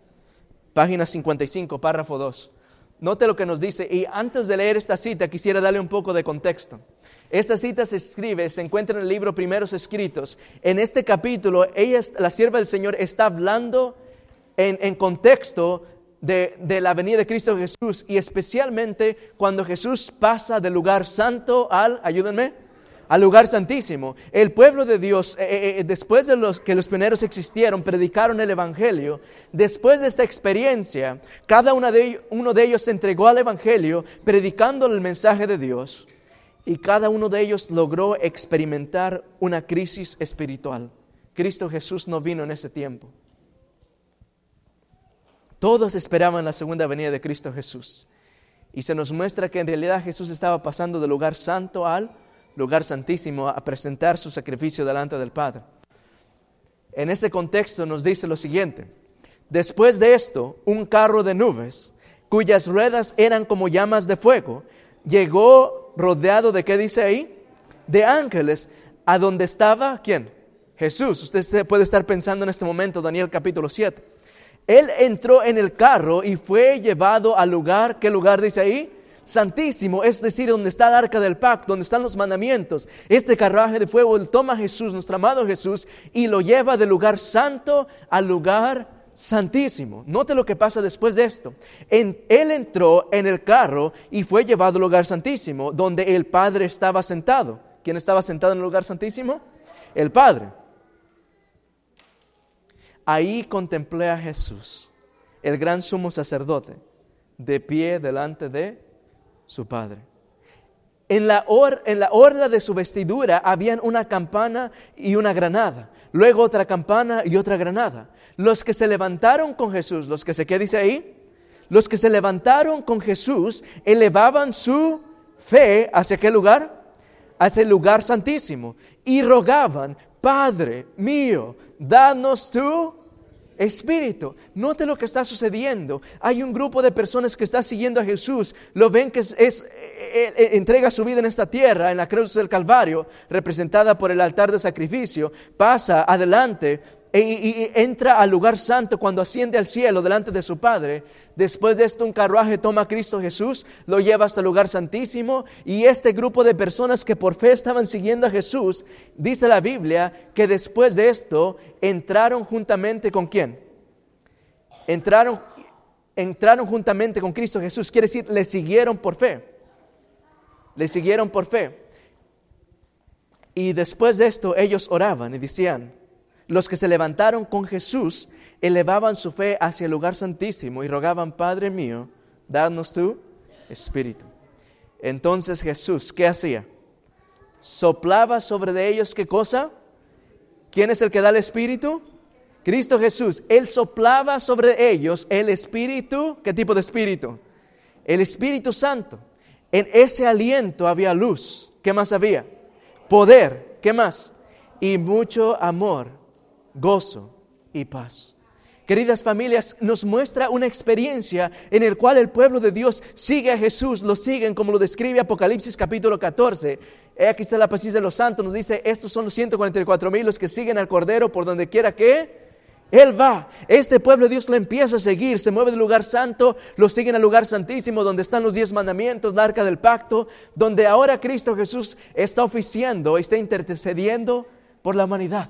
página 55, párrafo 2. Note lo que nos dice y antes de leer esta cita quisiera darle un poco de contexto. Esta cita se escribe, se encuentra en el libro Primeros Escritos. En este capítulo, ella, la sierva del Señor, está hablando en, contexto de, de, la venida de Cristo Jesús y especialmente cuando Jesús pasa del lugar santo al, ayúdenme, al lugar santísimo. El pueblo de Dios, eh, eh, después de los, que los pioneros existieron, predicaron el Evangelio. Después de esta experiencia, cada uno de, uno de ellos se entregó al Evangelio, predicando el mensaje de Dios. Y cada uno de ellos logró experimentar una crisis espiritual. Cristo Jesús no vino en ese tiempo. Todos esperaban la segunda venida de Cristo Jesús. Y se nos muestra que en realidad Jesús estaba pasando del lugar santo al lugar santísimo a presentar su sacrificio delante del Padre. En ese contexto nos dice lo siguiente. Después de esto, un carro de nubes, cuyas ruedas eran como llamas de fuego, llegó rodeado de qué dice ahí? De ángeles, a donde estaba, ¿quién? Jesús. Usted puede estar pensando en este momento, Daniel capítulo 7. Él entró en el carro y fue llevado al lugar, ¿qué lugar dice ahí? Santísimo, es decir, donde está el arca del pacto, donde están los mandamientos. Este carruaje de fuego, él toma Jesús, nuestro amado Jesús, y lo lleva del lugar santo al lugar santísimo. Note lo que pasa después de esto. él entró en el carro y fue llevado al lugar santísimo, donde el Padre estaba sentado. ¿Quién estaba sentado en el lugar santísimo? El Padre. Ahí contemplé a Jesús, el gran sumo sacerdote, de pie delante de su Padre. En la, en la orla de su vestidura habían una campana y una granada, luego otra campana y otra granada. Los que se levantaron con Jesús, los que se, ¿qué dice ahí? Los que se levantaron con Jesús elevaban su fe hacia qué lugar? Hacia el lugar santísimo y rogaban, Padre mío, danos tu espíritu. Note lo que está sucediendo. Hay un grupo de personas que está siguiendo a Jesús. Lo ven que es, eh, eh, eh, entrega su vida en esta tierra, en la cruz del Calvario, representada por el altar de sacrificio. Pasa adelante y, entra al lugar santo cuando asciende al cielo delante de su Padre. Después de esto un carruaje toma a Cristo Jesús, lo lleva hasta el lugar santísimo y este grupo de personas que por fe estaban siguiendo a Jesús, dice la Biblia que después de esto entraron juntamente con quién? Entraron, entraron juntamente con Cristo Jesús, quiere decir, le siguieron por fe. Le siguieron por fe. Y después de esto ellos oraban y decían, los que se levantaron con Jesús elevaban su fe hacia el lugar santísimo y rogaban, Padre mío, danos tu espíritu. Entonces Jesús, ¿qué hacía? Soplaba sobre de ellos qué cosa? ¿Quién es el que da el espíritu? Cristo Jesús. Él soplaba sobre ellos el espíritu. ¿Qué tipo de espíritu? El Espíritu Santo. En ese aliento había luz. ¿Qué más había? Poder. ¿Qué más? Y mucho amor gozo y paz. Queridas familias, nos muestra una experiencia en el cual el pueblo de Dios sigue a Jesús, lo siguen como lo describe Apocalipsis capítulo 14. Aquí está la paz de los santos, nos dice, estos son los 144 mil los que siguen al Cordero por donde quiera que Él va. Este pueblo de Dios lo empieza a seguir, se mueve del lugar santo, lo siguen al lugar santísimo donde están los diez mandamientos, la arca del pacto, donde ahora Cristo Jesús está oficiando, está intercediendo por la humanidad.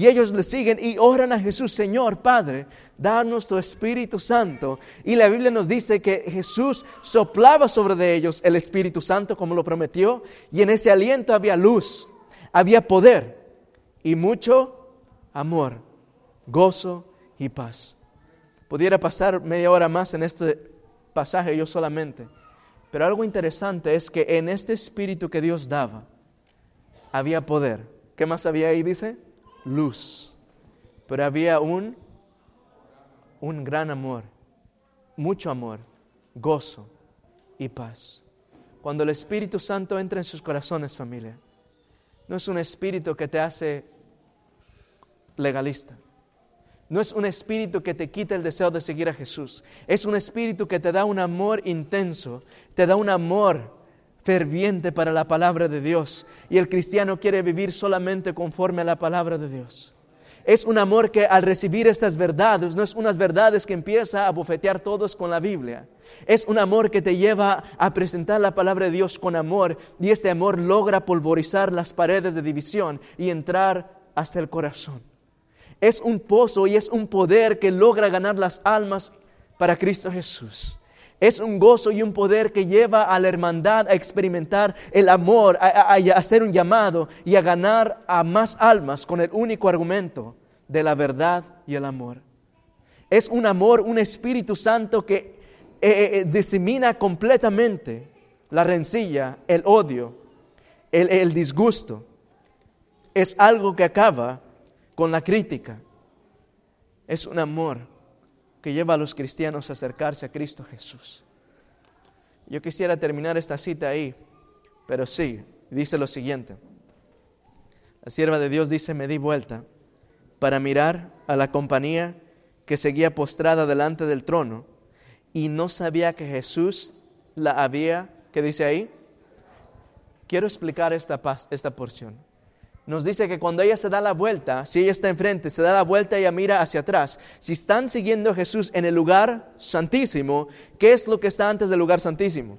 Y ellos le siguen y oran a Jesús, Señor Padre, danos tu Espíritu Santo. Y la Biblia nos dice que Jesús soplaba sobre de ellos el Espíritu Santo como lo prometió. Y en ese aliento había luz, había poder y mucho amor, gozo y paz. Pudiera pasar media hora más en este pasaje yo solamente. Pero algo interesante es que en este Espíritu que Dios daba, había poder. ¿Qué más había ahí, dice? Luz, pero había un, un gran amor, mucho amor, gozo y paz. Cuando el Espíritu Santo entra en sus corazones, familia, no es un espíritu que te hace legalista. No es un espíritu que te quita el deseo de seguir a Jesús. Es un espíritu que te da un amor intenso, te da un amor ferviente para la palabra de Dios. Y el cristiano quiere vivir solamente conforme a la palabra de Dios. Es un amor que al recibir estas verdades, no es unas verdades que empieza a bofetear todos con la Biblia. Es un amor que te lleva a presentar la palabra de Dios con amor y este amor logra polvorizar las paredes de división y entrar hasta el corazón. Es un pozo y es un poder que logra ganar las almas para Cristo Jesús. Es un gozo y un poder que lleva a la hermandad a experimentar el amor, a, hacer un llamado y a ganar a más almas con el único argumento de la verdad y el amor. Es un amor, un Espíritu Santo que eh, eh, disemina completamente la rencilla, el odio, el disgusto. Es algo que acaba con la crítica. Es un amor que lleva a los cristianos a acercarse a Cristo Jesús. Yo quisiera terminar esta cita ahí, pero sí, dice lo siguiente. La sierva de Dios dice, me di vuelta para mirar a la compañía que seguía postrada delante del trono y no sabía que Jesús la había, ¿qué dice ahí? Quiero explicar esta, esta porción. Nos dice que cuando ella se da la vuelta, si ella está enfrente, se da la vuelta y ella mira hacia atrás. Si están siguiendo a Jesús en el lugar santísimo, ¿qué es lo que está antes del lugar santísimo?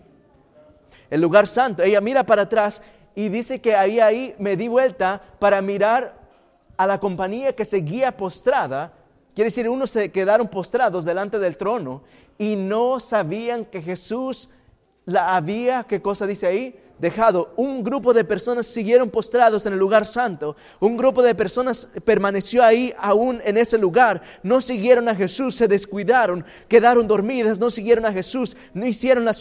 El lugar santo. Ella mira para atrás y dice que ahí, ahí me di vuelta para mirar a la compañía que seguía postrada. Quiere decir, unos se quedaron postrados delante del trono y no sabían que Jesús la había, ¿qué cosa dice ahí? Dejado. Un grupo de personas siguieron postrados en el lugar santo. Un grupo de personas permaneció ahí aún en ese lugar. No siguieron a Jesús, se descuidaron, quedaron dormidas, no siguieron a Jesús, no hicieron la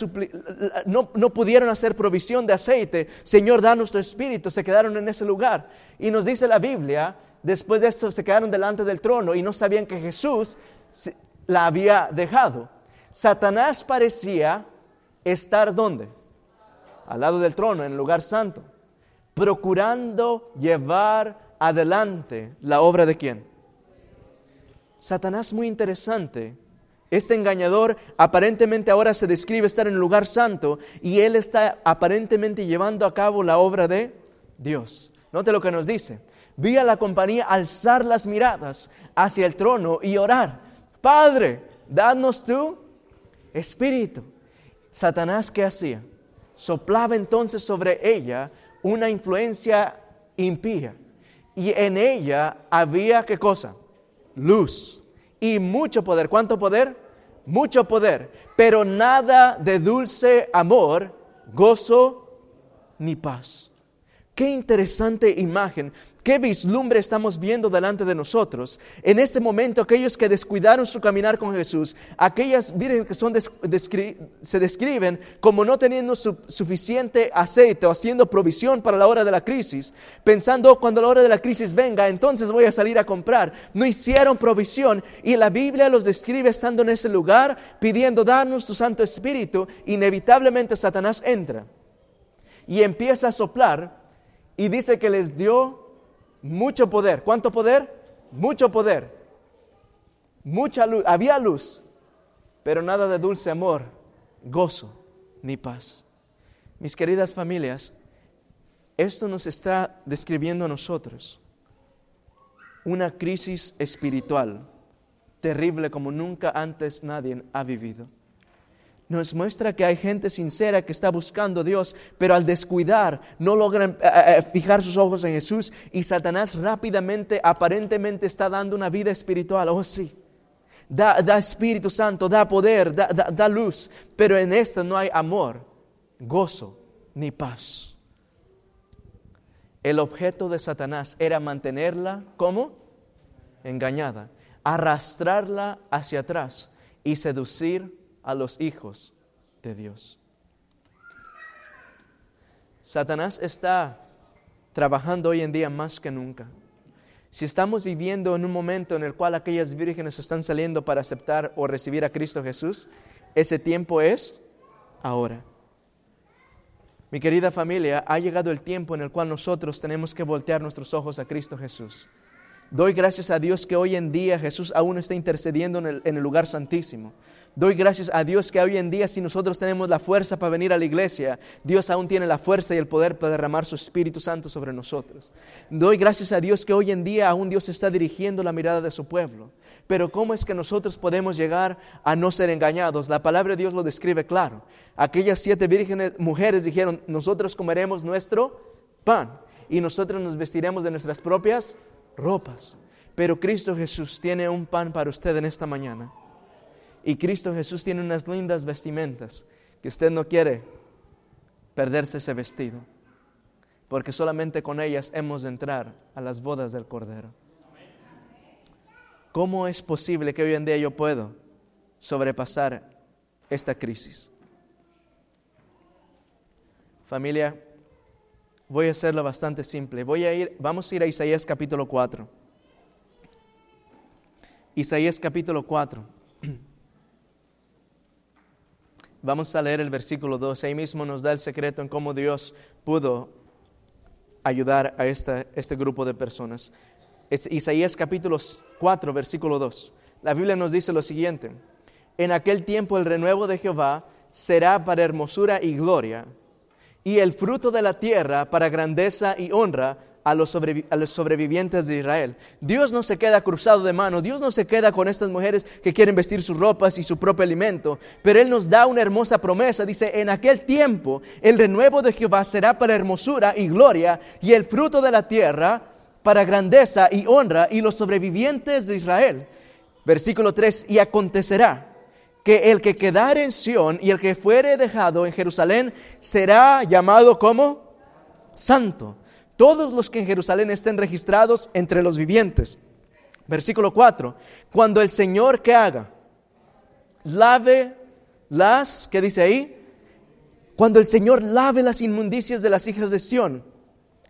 no, no pudieron hacer provisión de aceite. Señor, danos tu espíritu. Se quedaron en ese lugar. Y nos dice la Biblia, después de esto se quedaron delante del trono y no sabían que Jesús la había dejado. Satanás parecía estar donde? Al lado del trono, en el lugar santo, procurando llevar adelante la obra de quién? Satanás muy interesante. Este engañador aparentemente ahora se describe estar en el lugar santo y él está aparentemente llevando a cabo la obra de Dios. Note lo que nos dice. Vi a la compañía alzar las miradas hacia el trono y orar. Padre, danos tu espíritu. Satanás, ¿qué hacía? Soplaba entonces sobre ella una influencia impía. Y en ella había, ¿qué cosa? Luz y mucho poder. ¿Cuánto poder? Mucho poder. Pero nada de dulce amor, gozo ni paz. Qué interesante imagen, qué vislumbre estamos viendo delante de nosotros. En ese momento, aquellos que descuidaron su caminar con Jesús, aquellas vírgenes que son se describen como no teniendo su- suficiente aceite o haciendo provisión para la hora de la crisis, pensando "Oh, cuando la hora de la crisis venga, entonces voy a salir a comprar. No hicieron provisión y la Biblia los describe estando en ese lugar, pidiendo darnos tu Santo Espíritu. Inevitablemente Satanás entra y empieza a soplar y dice que les dio mucho poder. ¿Cuánto poder? Mucho poder. Mucha luz. Había luz, pero nada de dulce amor, gozo ni paz. Mis queridas familias, esto nos está describiendo a nosotros una crisis espiritual terrible como nunca antes nadie ha vivido nos muestra que hay gente sincera que está buscando a Dios, pero al descuidar no logran eh, eh, fijar sus ojos en Jesús y Satanás rápidamente, aparentemente está dando una vida espiritual. Oh sí, da, da Espíritu Santo, da poder, da, da- da luz, pero en esta no hay amor, gozo ni paz. El objeto de Satanás era mantenerla como engañada, arrastrarla hacia atrás y seducir a los hijos de Dios. Satanás está trabajando hoy en día más que nunca. Si estamos viviendo en un momento en el cual aquellas vírgenes están saliendo para aceptar o recibir a Cristo Jesús, ese tiempo es ahora. Mi querida familia, ha llegado el tiempo en el cual nosotros tenemos que voltear nuestros ojos a Cristo Jesús. Doy gracias a Dios que hoy en día Jesús aún está intercediendo en el, en el lugar santísimo. Doy gracias a Dios que hoy en día si nosotros tenemos la fuerza para venir a la iglesia, Dios aún tiene la fuerza y el poder para derramar su Espíritu Santo sobre nosotros. Doy gracias a Dios que hoy en día aún Dios está dirigiendo la mirada de su pueblo. Pero ¿cómo es que nosotros podemos llegar a no ser engañados? La palabra de Dios lo describe claro. Aquellas siete vírgenes mujeres dijeron, nosotros comeremos nuestro pan y nosotros nos vestiremos de nuestras propias ropas. Pero Cristo Jesús tiene un pan para usted en esta mañana. Y Cristo Jesús tiene unas lindas vestimentas que usted no quiere perderse ese vestido, porque solamente con ellas hemos de entrar a las bodas del Cordero. ¿Cómo es posible que hoy en día yo puedo sobrepasar esta crisis? Familia, voy a hacerlo bastante simple. Voy a ir, vamos a ir a Isaías capítulo 4. Isaías capítulo 4. Vamos a leer el versículo 2. Ahí mismo nos da el secreto en cómo Dios pudo ayudar a esta, este grupo de personas. Es Isaías capítulo 4, versículo 2. La Biblia nos dice lo siguiente. En aquel tiempo el renuevo de Jehová será para hermosura y gloria, y el fruto de la tierra para grandeza y honra a los, sobrevivientes de Israel. Dios no se queda cruzado de manos, Dios no se queda con estas mujeres que quieren vestir sus ropas y su propio alimento, pero Él nos da una hermosa promesa. Dice, en aquel tiempo el renuevo de Jehová será para hermosura y gloria y el fruto de la tierra para grandeza y honra y los sobrevivientes de Israel. Versículo 3, y acontecerá que el que quedare en Sión y el que fuere dejado en Jerusalén será llamado como santo todos los que en Jerusalén estén registrados entre los vivientes. Versículo 4. Cuando el Señor que haga, lave las, ¿qué dice ahí? Cuando el Señor lave las inmundicias de las hijas de Sión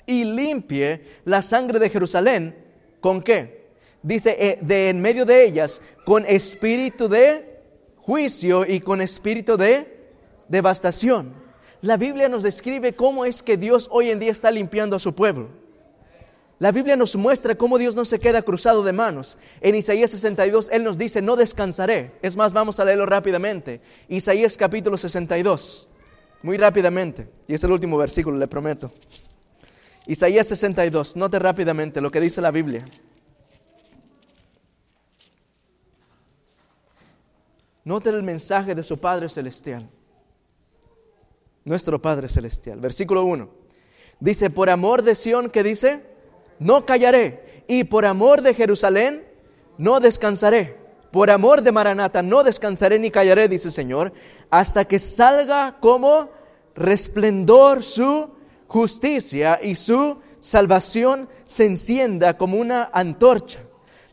y limpie la sangre de Jerusalén, ¿con qué? Dice, eh, de en medio de ellas, con espíritu de juicio y con espíritu de devastación. La Biblia nos describe cómo es que Dios hoy en día está limpiando a su pueblo. La Biblia nos muestra cómo Dios no se queda cruzado de manos. En Isaías 62 Él nos dice, no descansaré. Es más, vamos a leerlo rápidamente. Isaías capítulo 62. Muy rápidamente. Y es el último versículo, le prometo. Isaías 62. Note rápidamente lo que dice la Biblia. Note el mensaje de su Padre Celestial nuestro Padre Celestial. Versículo 1. Dice, por amor de Sión, que dice? No callaré. Y por amor de Jerusalén, no descansaré. Por amor de Maranata, no descansaré ni callaré, dice Señor, hasta que salga como resplendor su justicia y su salvación se encienda como una antorcha.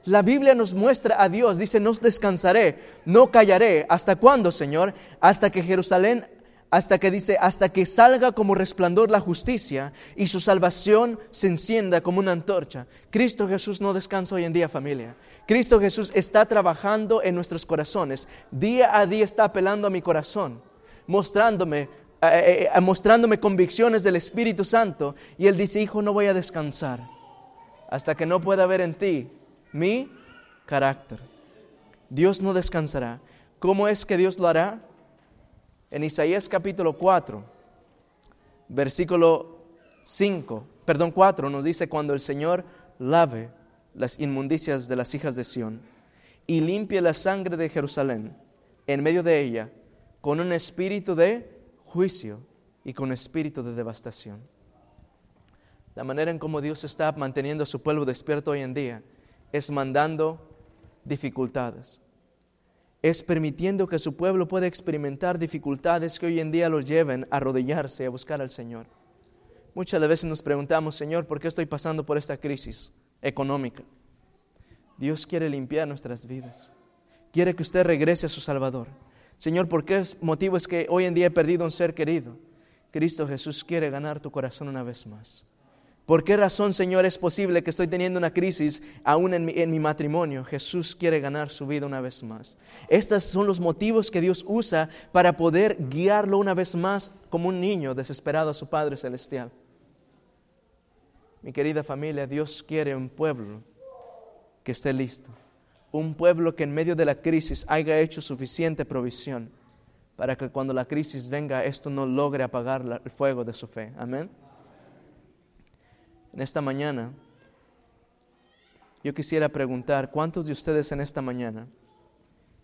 La Biblia nos muestra a Dios, dice, no descansaré, no callaré. ¿Hasta cuándo, Señor? Hasta que Jerusalén hasta que dice, hasta que salga como resplandor la justicia y su salvación se encienda como una antorcha. Cristo Jesús no descansa hoy en día, familia. Cristo Jesús está trabajando en nuestros corazones. Día a día está apelando a mi corazón, mostrándome, eh, eh, eh, mostrándome convicciones del Espíritu Santo. Y Él dice, hijo, no voy a descansar hasta que no pueda ver en ti mi carácter. Dios no descansará. ¿Cómo es que Dios lo hará? En Isaías capítulo 4, versículo 5, perdón 4, nos dice cuando el Señor lave las inmundicias de las hijas de Sión y limpie la sangre de Jerusalén en medio de ella con un espíritu de juicio y con espíritu de devastación. La manera en cómo Dios está manteniendo a su pueblo despierto hoy en día es mandando dificultades, es permitiendo que su pueblo pueda experimentar dificultades que hoy en día los lleven a arrodillarse a buscar al Señor. Muchas veces nos preguntamos, Señor, ¿por qué estoy pasando por esta crisis económica? Dios quiere limpiar nuestras vidas. Quiere que usted regrese a su Salvador. Señor, ¿por qué motivo es que hoy en día he perdido un ser querido? Cristo Jesús quiere ganar tu corazón una vez más. ¿Por qué razón, Señor, es posible que estoy teniendo una crisis aún en mi, matrimonio? Jesús quiere ganar su vida una vez más. Estos son los motivos que Dios usa para poder guiarlo una vez más como un niño desesperado a su Padre Celestial. Mi querida familia, Dios quiere un pueblo que esté listo. Un pueblo que en medio de la crisis haya hecho suficiente provisión para que cuando la crisis venga esto no logre apagar el fuego de su fe. Amén en esta mañana, yo quisiera preguntar, ¿cuántos de ustedes en esta mañana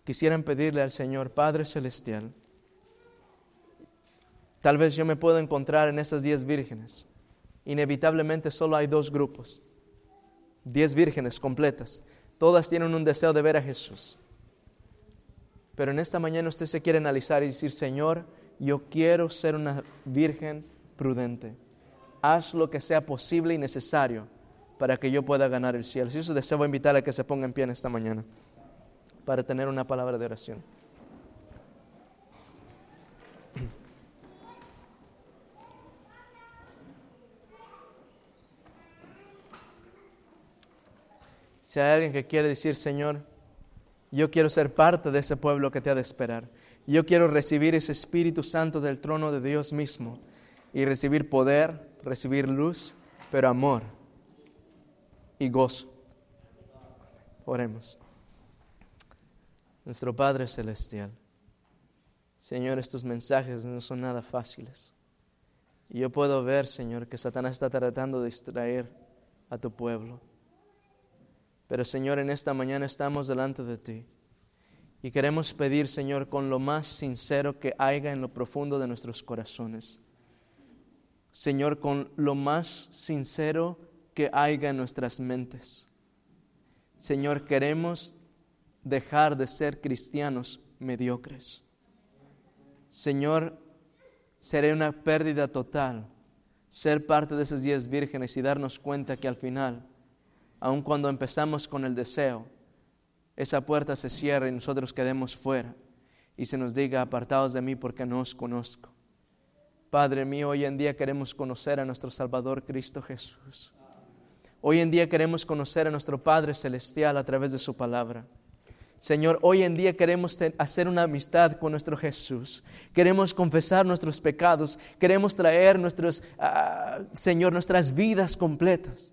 quisieran pedirle al Señor, Padre Celestial, tal vez yo me pueda encontrar en esas diez vírgenes? Inevitablemente solo hay dos grupos, diez vírgenes completas. Todas tienen un deseo de ver a Jesús. Pero en esta mañana usted se quiere analizar y decir, Señor, yo quiero ser una virgen prudente. Haz lo que sea posible y necesario para que yo pueda ganar el cielo. Si eso deseo invitarle a que se ponga en pie en esta mañana para tener una palabra de oración. Si hay alguien que quiere decir, Señor, yo quiero ser parte de ese pueblo que te ha de esperar. Yo quiero recibir ese Espíritu Santo del trono de Dios mismo y recibir poder, recibir luz, pero amor y gozo. Oremos. Nuestro Padre Celestial, Señor, estos mensajes no son nada fáciles. Y yo puedo ver, Señor, que Satanás está tratando de distraer a tu pueblo. Pero, Señor, en esta mañana estamos delante de ti. Y queremos pedir, Señor, con lo más sincero que haya en lo profundo de nuestros corazones. Señor, con lo más sincero que haya en nuestras mentes. Señor, queremos dejar de ser cristianos mediocres. Señor, sería una pérdida total ser parte de esas diez vírgenes y darnos cuenta que al final, aun cuando empezamos con el deseo, esa puerta se cierra y nosotros quedemos fuera y se nos diga, apartados de mí porque no os conozco. Padre mío, hoy en día queremos conocer a nuestro Salvador Cristo Jesús. Hoy en día queremos conocer a nuestro Padre Celestial a través de su palabra. Señor, hoy en día queremos hacer una amistad con nuestro Jesús. Queremos confesar nuestros pecados. Queremos traer nuestros, ah, Señor, nuestras vidas completas.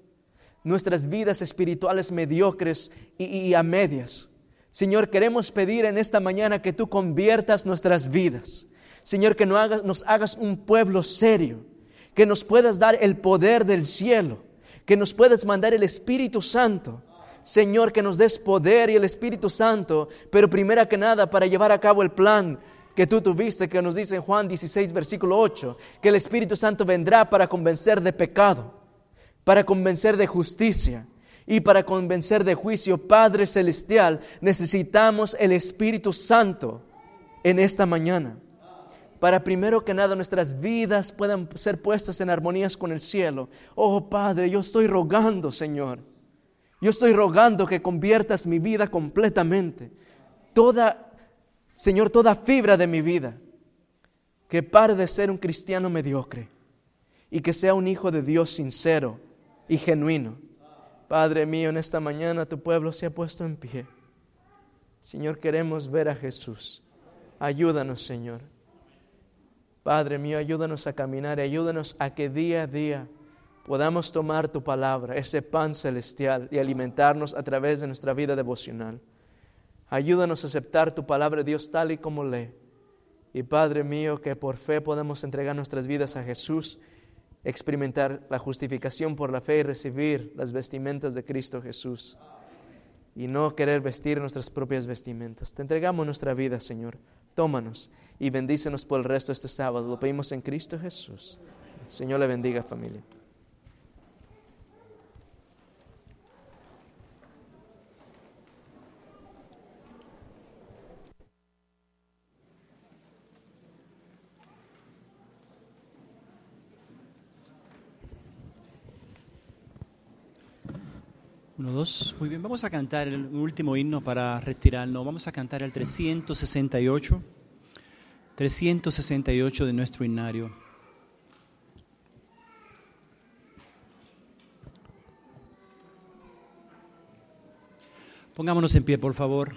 Nuestras vidas espirituales mediocres y, a medias. Señor, queremos pedir en esta mañana que tú conviertas nuestras vidas. Señor, que nos hagas, nos hagas un pueblo serio. Que nos puedas dar el poder del cielo que nos puedas mandar el Espíritu Santo. Señor, que nos des poder y el Espíritu Santo, pero primero que nada para llevar a cabo el plan que tú tuviste, que nos dice en Juan 16, versículo 8, que el Espíritu Santo vendrá para convencer de pecado, para convencer de justicia y para convencer de juicio. Padre Celestial, necesitamos el Espíritu Santo en esta mañana para primero que nada nuestras vidas puedan ser puestas en armonías con el cielo. Oh Padre, yo estoy rogando, Señor. Yo estoy rogando que conviertas mi vida completamente. Toda, Señor, toda fibra de mi vida. Que pare de ser un cristiano mediocre y que sea un hijo de Dios sincero y genuino. Padre mío, en esta mañana tu pueblo se ha puesto en pie. Señor, queremos ver a Jesús. Ayúdanos, Señor. Padre mío, ayúdanos a caminar y ayúdanos a que día a día podamos tomar tu palabra, ese pan celestial, y alimentarnos a través de nuestra vida devocional. Ayúdanos a aceptar tu palabra, Dios, tal y como lee. Y Padre mío, que por fe podamos entregar nuestras vidas a Jesús, experimentar la justificación por la fe y recibir las vestimentas de Cristo Jesús. Y no querer vestir nuestras propias vestimentas. Te entregamos nuestra vida, Señor. Tómanos y bendícenos por el resto de este sábado. Lo pedimos en Cristo Jesús. Señor le bendiga familia. Uno, dos. Muy bien, vamos a cantar el último himno para retirarnos. Vamos a cantar el 368. 368 de nuestro himnario. Pongámonos en pie, por favor.